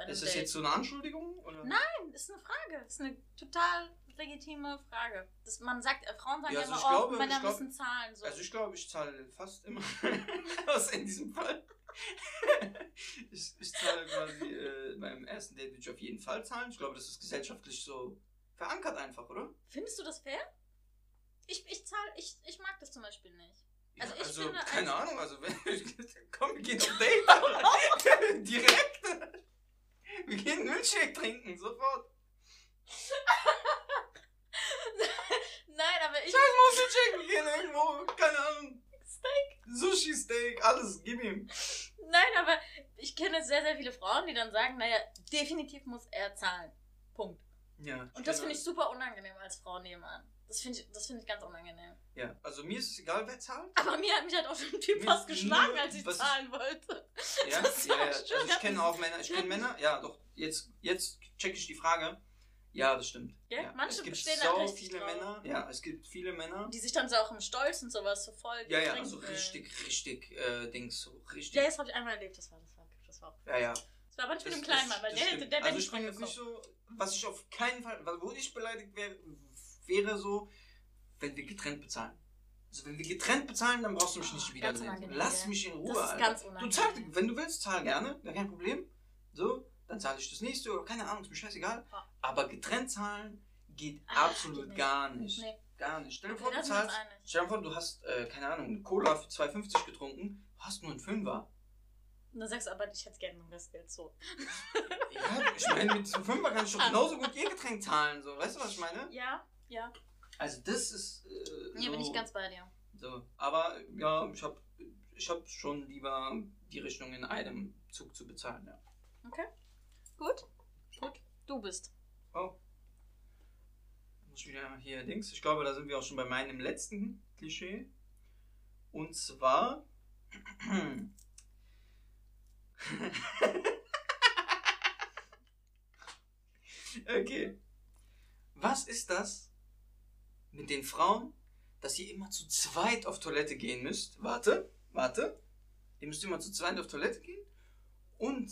Ist das Date. jetzt so eine Anschuldigung? Oder? Nein, ist eine Frage. Ist eine total legitime Frage. Das, man sagt, äh, Frauen sagen Ja, also immer, oh, glaube- Männer glaub- müssen zahlen. So. Also ich glaube, ich zahle fast immer. <laughs> Außer in diesem Fall. <laughs> ich, ich zahle quasi äh, beim ersten Date würde ich auf jeden Fall zahlen. Ich glaube, das ist gesellschaftlich so verankert einfach, oder? Findest du das fair? Ich, ich zahl, ich, ich mag das zum Beispiel nicht. Ja, Also ich also finde, keine als- Ahnung, also wenn <laughs> komm, wir gehen auf <laughs> Date. Direkt. Wir gehen Milchshake trinken, sofort. Nein, aber ich. Scheiß Milchshake, wir gehen irgendwo, keine Ahnung. Steak. Sushi, Steak, alles, gib ihm. Nein, aber ich kenne sehr, sehr viele Frauen, die dann sagen, naja, definitiv muss er zahlen. Punkt. Ja. Und das finde ich super unangenehm als Frau nebenan. Das finde ich, das find ich ganz unangenehm. Ja, also mir ist es egal, wer zahlt. Aber mir hat mich halt auch schon ein Typ Mir fast geschlagen, nur- als ich zahlen wollte. Ja, ja, ja. Also ich kenne auch Männer. Ich kenne Männer. Ja, doch. Jetzt, jetzt check ich die Frage. Ja, das stimmt. Ja, manche es gibt bestehen so richtig viele drauf. Männer. Ja, es gibt viele Männer. Die sich dann so auch im Stolz und sowas so voll Ja, ja, also richtig, richtig, äh, Dings, so richtig. Ja, das habe ich einmal erlebt, das war, das war, das war. ja. ja. Das war aber nicht mit dem kleinen Mann, weil der der wäre Also ich bin jetzt nicht so, was ich auf keinen Fall, weil wo ich beleidigt wäre, wäre so, wenn wir getrennt bezahlen. Also wenn wir getrennt bezahlen, dann brauchst du mich Oh, nicht unangenehm, Lass mich in Ruhe, Das ist Alter. ganz Du unangenehm. zahlst, wenn du willst, zahl gerne, gar kein Problem. So, dann zahle ich das nächste oder keine Ahnung, ist mir scheißegal. Ja. Aber getrennt zahlen geht Ah, absolut geht gar nicht. Nee. Gar nicht. Stell dir vor, du zahlst, stell dir vor, du hast, äh, keine Ahnung, Cola für 2,50 getrunken, hast nur einen Fünfer. Und dann sagst du aber, ich hätte gerne mein Restgeld so. Ja, ich meine, mit diesem Fünfer kann ich doch genauso gut ihr Getränk zahlen, so. Weißt du, was ich meine? Ja, ja. Also das ist. Äh, Hier so, bin ich ganz bei dir. So. Aber ja, ich habe ich hab schon lieber die Richtung in einem Zug zu bezahlen, ja. Okay. Gut. Gut. Du bist. Oh. Muss ich wieder hier Dings. Ich glaube, da sind wir auch schon bei meinem letzten Klischee. Und zwar. <laughs> okay. Was ist das mit den Frauen, dass ihr immer zu zweit auf Toilette gehen müsst? Warte, warte. Ihr müsst immer zu zweit auf Toilette gehen. Und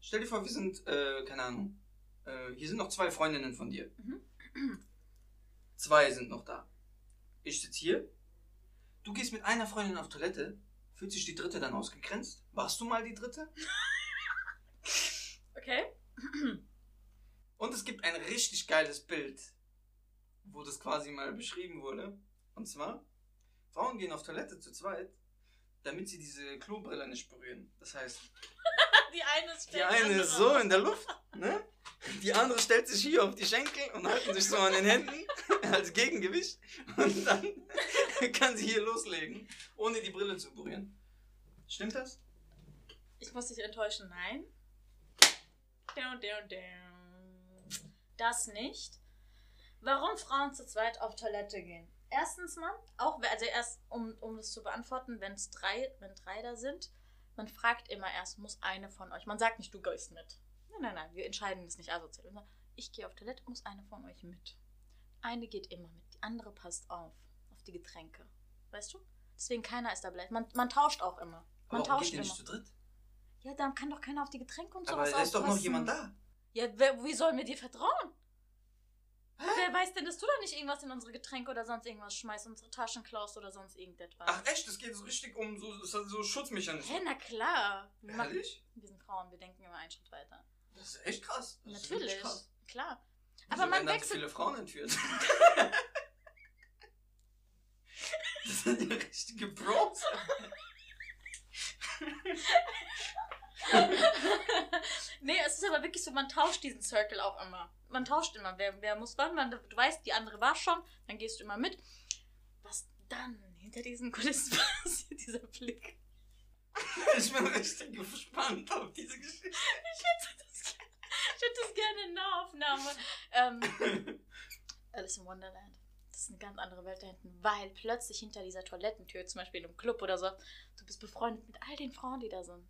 stell dir vor, wir sind, äh, keine Ahnung, äh, hier sind noch zwei Freundinnen von dir. Mhm. <clears throat> Zwei sind noch da. Ich sitze hier. Du gehst mit einer Freundin auf Toilette. Fühlt sich die dritte dann ausgegrenzt? Warst du mal die dritte? <laughs> Okay. <clears throat> Und es gibt ein richtig geiles Bild, wo das quasi mal beschrieben wurde. Und zwar, Frauen gehen auf Toilette zu zweit, damit sie diese Klobrille nicht berühren. Das heißt, <laughs> Die eine ist die eine ist so in der Luft, ne? Die andere stellt sich hier auf die Schenkel und halten sich so an den Händen <laughs> als Gegengewicht. Und dann <laughs> kann sie hier loslegen, ohne die Brille zu berühren. Stimmt das? Ich muss dich enttäuschen, nein. Das nicht. Warum Frauen zu zweit auf Toilette gehen? Erstens mal, auch, also erst, um, um das zu beantworten, wenn es drei, wenn drei da sind, man fragt immer erst, muss eine von euch, man sagt nicht, du gehst mit. Nein, nein, nein, wir entscheiden das nicht asozial. Wir sagen, Ich gehe auf Toilette, muss eine von euch mit. Eine geht immer mit, die andere passt auf, auf die Getränke. Weißt du? Deswegen keiner ist da bleibt. Man, man tauscht auch immer. Man Aber tauscht geht immer. nicht zu dritt? Ja, dann kann doch keiner auf die Getränke und Aber sowas da ist doch noch jemand da. Ja, wer, wie sollen wir dir vertrauen? Wer weiß denn, dass du da nicht irgendwas in unsere Getränke oder sonst irgendwas schmeißt, unsere Taschen klaust oder sonst irgendetwas? Ach echt, es geht so richtig um so, so, Schutzmechanismen. Hä, na klar. Wir, machen, Ehrlich? wir sind Frauen, wir denken immer einen Schritt weiter. Das ist echt krass. Das Natürlich, krass. klar. Aber man werden dann so wechselt. viele Frauen entführt. <laughs> das sind ja richtige Bros. <laughs> <laughs> nee, es ist aber wirklich so, man tauscht diesen Circle auch immer. Man tauscht immer, wer, wer muss wann, man, du weißt, die andere war schon, dann gehst du immer mit. Was dann hinter diesen Kulissen <laughs> passiert, dieser Blick. Ich bin richtig gespannt auf diese Geschichte. Ich hätte das, gerne- ich hätte das gerne in Nahaufnahme. Ähm, <laughs> Alice in Wonderland. Das ist eine ganz andere Welt da hinten, weil plötzlich hinter dieser Toilettentür, zum Beispiel in einem Club oder so, du bist befreundet mit all den Frauen, die da sind.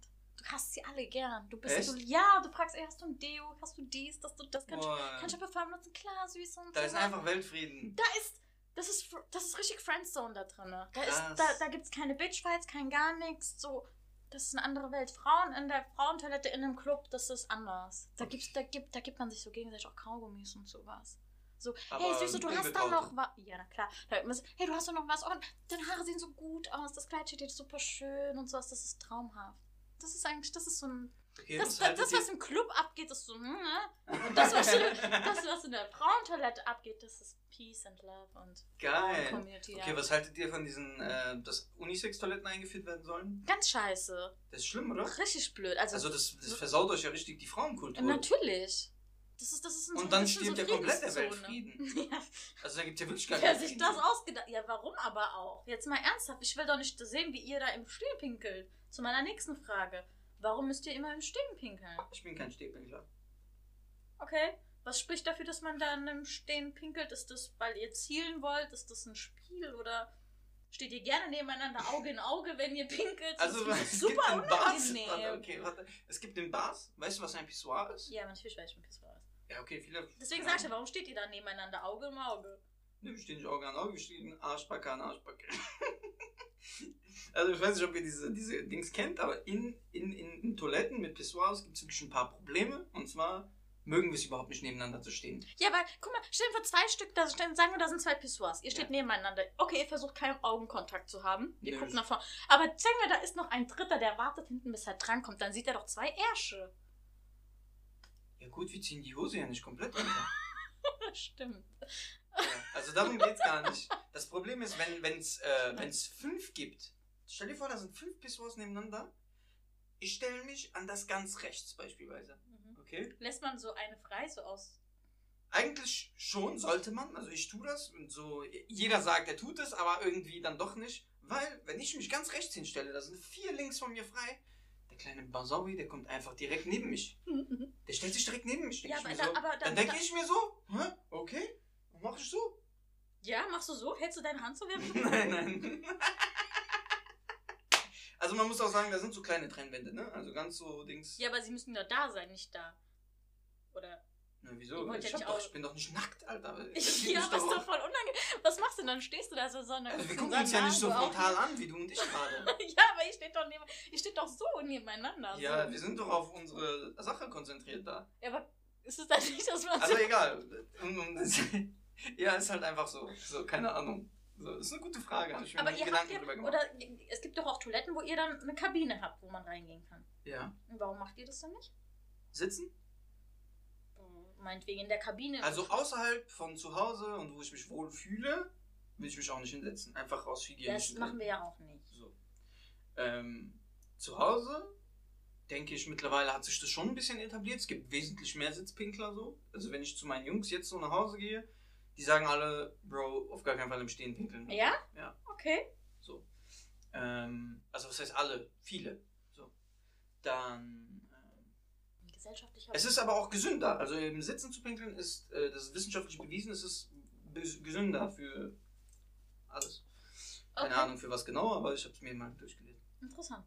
Hast sie alle gern. Du bist Echt? du, ja, du fragst, ey, hast du ein Deo, hast du dies, das, du das, kannst, du- kannst du Parfum nutzen, klar, süß und da so ist einfach Weltfrieden. Da ist, das ist, das ist richtig Friendzone da drin. Da, ist, Krass. da, da gibt es keine Bitchfights, kein gar nichts. So, das ist eine andere Welt. Frauen in der Frauentoilette in einem Club, das ist anders. Da, gibt's, da, gibt, da gibt man sich so gegenseitig auch Kaugummis und sowas. So, hey Aber Süße, du hast da noch was. Ja, na klar. Da so, hey, du hast doch noch was. Oh, deine Haare sehen so gut aus. Das Kleid steht dir super schön und sowas. Das ist traumhaft. Das ist eigentlich, das ist so ein. Okay, Das, was das, das, was im Club abgeht, ist so, hm, ne? Und das, was, das, was in der Frauentoilette abgeht, das ist Peace and Love und Geil. Community. Okay, ja. was haltet ihr von diesen, äh, dass Unisex-Toiletten eingeführt werden sollen? Ganz scheiße. Das ist schlimm, oder? Richtig blöd. Also, Also das, das versaut euch ja richtig die Frauenkultur. natürlich. Das ist, das ist ein Und so- dann stirbt so ja komplett der. Weltfrieden. <laughs> Ja, Also da gibt ja wirklich gar wer keinen sich Frieden. das ausgedacht Ja, warum aber auch? Jetzt mal ernsthaft, ich will doch nicht sehen, wie ihr da im Stehen pinkelt. Zu meiner nächsten Frage. Warum müsst ihr immer im Stehen pinkeln? Ich bin kein Stehpinkler. Okay. Was spricht dafür, dass man da im Stehen pinkelt? Ist das, weil ihr zielen wollt? Ist das ein Spiel? Oder steht ihr gerne nebeneinander Auge in Auge, wenn ihr pinkelt? Das Also ist es super gibt in Bars, okay, warte. Es gibt in Bars, weißt du, was ein Pissoir ist? Ja, natürlich weiß ich, ein Pissoir ist. Ja, okay, viele. Deswegen sag ich ja, warum steht ihr da nebeneinander Auge im Auge? Ne, wir stehen nicht Auge an Auge, wir stehen Arschbacke an Arschbacke. <laughs> also ich weiß nicht, ob ihr diese, diese Dings kennt, aber in, in, in, in Toiletten mit Pissoirs gibt es wirklich ein paar Probleme. Und zwar mögen wir es überhaupt nicht nebeneinander zu stehen. Ja, weil, guck mal, stellen wir zwei Stück, da stellen, sagen wir, da sind zwei Pissoirs. Ihr steht Ja. nebeneinander. Okay, ihr versucht keinen Augenkontakt zu haben. Ihr Nö, guckt nach vorne. Aber sagen wir, da ist noch ein Dritter, der wartet hinten, bis er drankommt. Dann sieht er doch zwei Ärsche. Ja gut, wir ziehen die Hose ja nicht komplett runter. <laughs> Stimmt. Ja, also darum geht's gar nicht. Das Problem ist, wenn es äh, wenn's fünf gibt, stell dir vor, da sind fünf Pissoirs nebeneinander. Ich stelle mich an das ganz rechts beispielsweise. Mhm. Okay? Lässt man so eine frei, so aus. Eigentlich schon sollte man, also ich tue das und so, jeder sagt, er tut es, aber irgendwie dann doch nicht, weil wenn ich mich ganz rechts hinstelle, da sind vier links von mir frei, der kleine Basawi, der kommt einfach direkt neben mich. <laughs> Der stellt sich direkt neben mich. Denk Ja, aber da- so. aber da- dann denke ich mir so, hä, okay, dann mach ich so. Ja, machst du so? Hältst du deine Hand so. <laughs> Nein, nein. <laughs> Also man muss auch sagen, da sind so kleine Trennwände, ne? Also ganz so Dings. Ja, aber sie müssen ja da sein, nicht da. Oder. Na, Ihr wieso? Ich, ja doch, ich bin doch nicht nackt, Alter. <laughs> Ja, Das das sieht mich ist doch voll unangenehm. Was machst du denn? Stehst du da so so eine. Also wir gucken uns ja nicht so frontal an, wie du und ich gerade. <laughs> Ja, aber ihr steht doch, neben, ihr steht doch so nebeneinander. Ja, so. wir sind doch auf unsere Sache konzentriert da. Ja, aber ist es dann nicht, dass man. Also egal. <laughs> Ja, ist halt einfach so. So, keine Ahnung. So, ist eine gute Frage. Ich mir aber ihr habt Gedanken ja, drüber gemacht. oder es gibt doch auch Toiletten, wo ihr dann eine Kabine habt, wo man reingehen kann. Ja. Und warum macht ihr das dann nicht? Sitzen? Meinetwegen in der Kabine. Also außerhalb von zu Hause und wo ich mich wohl fühle, will ich mich auch nicht hinsetzen. Einfach aus das hygienischen machen wir ja auch nicht. So. Ähm, zu Hause denke ich, mittlerweile hat sich das schon ein bisschen etabliert. Es gibt wesentlich mehr Sitzpinkler so. Also wenn ich zu meinen Jungs jetzt so nach Hause gehe, die sagen alle, Bro, auf gar keinen Fall im Stehen pinkeln. Ja? Ja. Okay. So. Ähm, also was heißt alle? Viele. So. Dann. Gesellschaftlicher. es ist aber auch gesünder. Also im Sitzen zu pinkeln ist, äh, das ist wissenschaftlich bewiesen, es ist gesünder für alles. Keine Okay. Ahnung für was genau, aber ich habe es mir mal durchgelesen. Interessant.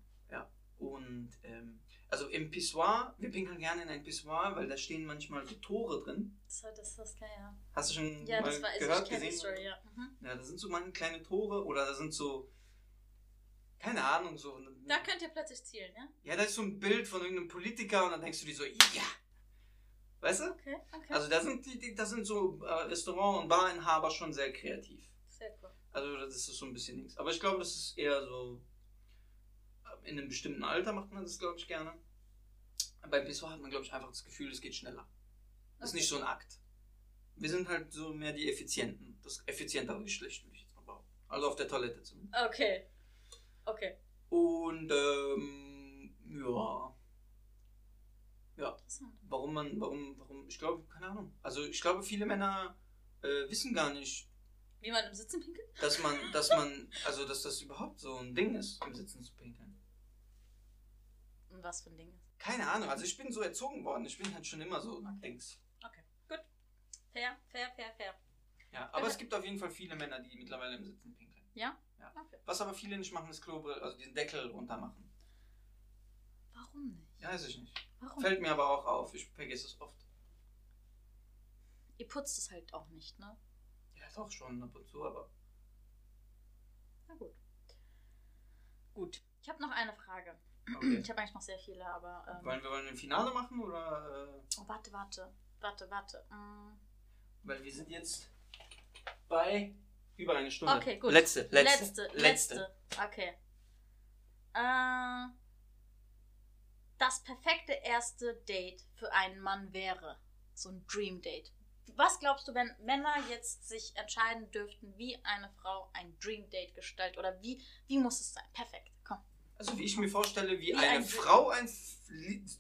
Und ähm, also im Pissoir, wir pinkeln gerne in ein Pissoir, weil da stehen manchmal so Tore drin. Das, das, das kann ja. Hast du schon Ja, mal das war, gehört, die gesehen? Story, ja. Mhm. Ja, da sind so manche kleine Tore oder da sind so, keine Ahnung, so. Da könnt ihr plötzlich zielen, ja? ja, da ist so ein Bild von irgendeinem Politiker und dann denkst du dir so, ja. Weißt du? Okay, okay. Also da sind die, da sind so äh, Restaurant- und Barinhaber schon sehr kreativ. Sehr cool. Also das ist so ein bisschen nichts. Aber ich glaube, das ist eher so. äh, In einem bestimmten Alter macht man das, glaube ich, gerne. Beim Pissoir hat man, glaube ich, einfach das Gefühl, es geht schneller. Das ist Okay. nicht so ein Akt. Wir sind halt so mehr die Effizienten. Das effizientere Geschlecht, würde ich jetzt mal behaupten. Also auf der Toilette zumindest. Okay. Okay. Und, ähm, ja. Ja, warum man, warum, warum, ich glaube, keine Ahnung. Also ich glaube, viele Männer äh, wissen gar nicht, Wie man im Sitzen pinkelt? dass man, dass man, also dass das überhaupt so ein Ding ist, im Sitzen zu pinkeln. Und Was für ein Ding ist. Keine Ahnung, also ich bin so erzogen worden, ich bin halt schon immer so Dings. Fair, fair, fair, fair. Ja, aber es gibt auf jeden Fall viele Männer, die mittlerweile im Sitzen pinkeln. Ja? Ja. Okay. Was aber viele nicht machen, ist Klobrille, also diesen Deckel runter machen. Warum nicht? Ja, weiß ich nicht. Warum? Fällt mir aber auch auf, ich vergesse es oft. Ihr putzt es halt auch nicht, ne? Ja, doch schon ab und zu, aber. Na gut. Gut. Ich habe noch eine Frage. Okay. Ich habe eigentlich noch sehr viele, aber. Ähm, Wollen wir wollen ein Finale machen oder. Äh, oh, warte, warte. Warte, warte. Mm. weil wir sind jetzt bei über eine Stunde. Okay, gut. Letzte, letzte. Letzte, letzte. Okay. Äh, das perfekte erste Date für einen Mann wäre? So ein Dream Date. Was glaubst du, wenn Männer jetzt sich entscheiden dürften, wie eine Frau ein Dream Date gestaltet? Oder wie, wie muss es sein? Perfekt, komm. Also wie ich mir vorstelle, wie, Wie eine ein- Frau ein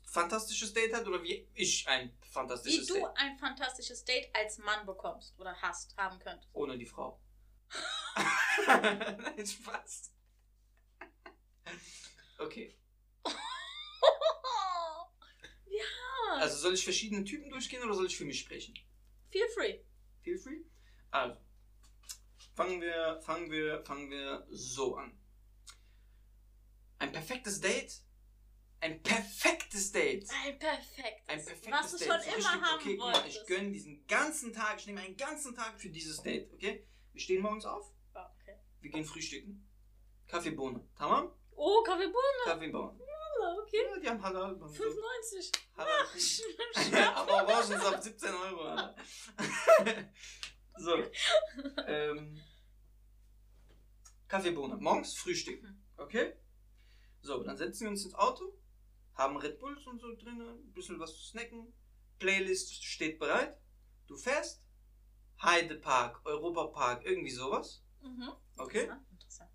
fantastisches Date hat oder wie ich ein Wie fantastisches du Date. ein fantastisches Date als Mann bekommst oder hast, haben könntest. Ohne die Frau. <laughs> Nein, Spaß. Okay. <laughs> ja, Also soll ich verschiedene Typen durchgehen oder soll ich für mich sprechen? feel free. Feel free. Also, fangen wir, fangen wir, fangen wir so an. Ein perfektes Date. Ein perfektes Date. Ein perfektes. Ein perfektes Was du Date. schon So immer richtig, haben okay, wolltest. ich gönne diesen ganzen Tag, ich nehme einen ganzen Tag für dieses Date, okay? Wir stehen morgens auf, Ah, okay. wir gehen frühstücken. Kaffeebohne. Tamam? Oh, Kaffeebohne, Kaffeebohne. okay. Ja, die haben Halal. so. 95. Halal. <laughs> Aber Orangensaft 17 Euro. <laughs> So. Ähm, Kaffeebohne. Morgens Frühstück. Mhm. Okay? So, dann setzen wir uns ins Auto, haben Red Bulls und so drin, ein bisschen was zu snacken. Playlist steht bereit. Du fährst. Heidepark, Europapark, irgendwie sowas. Mhm. Okay? Interessant, interessant.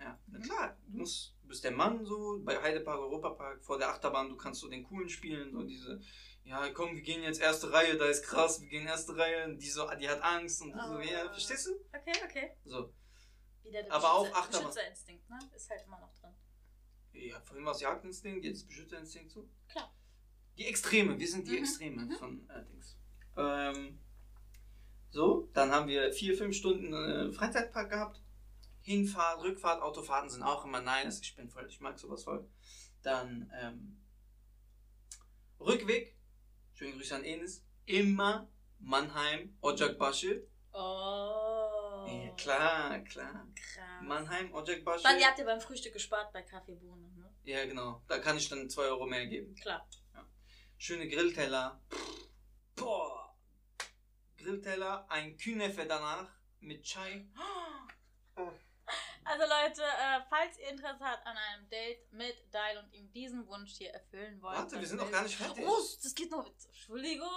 Ja, na klar. Du, musst, du bist der Mann so, bei Heidepark, Europapark, vor der Achterbahn, du kannst so den coolen spielen, so diese, ja komm, wir gehen jetzt erste Reihe, da ist krass, wir gehen erste Reihe, und die so, die hat Angst und du so, Oh. ja, verstehst du? Okay, okay. So. Wieder der Aber auch Achterbahn. Beschützerinstinkt, ne? Ist halt immer noch drin. Ja, vorhin war es Jagdinstinkt, jetzt Beschützerinstinkt so. Klar. Die Extreme, wir sind die Mhm, Extreme mhm. von äh, Dings. Ähm, so, dann haben wir vier, fünf Stunden äh, Freizeitpark gehabt. Hinfahrt, Rückfahrt, Autofahrten sind auch immer nice. Ich bin voll, ich mag sowas voll. Dann ähm, Rückweg, schöne Grüße an Enes. Immer Mannheim, Ocakbaşı. Oh. Ja, klar, klar. Krass. Mannheim, Ocakbaşı. Weil ihr habt ja beim Frühstück gespart bei Kaffeebohnen, ne? Ja, genau. Da kann ich dann 2 Euro mehr geben. Klar. Schöne Grillteller. Boah. Grillteller, ein Künefe danach mit Chai. <gasps> Also Leute, äh, falls ihr Interesse habt an einem Date mit Dial und ihm diesen Wunsch hier erfüllen wollt. Warte, wir sind noch gar nicht fertig. Oh, das geht noch. Entschuldigung.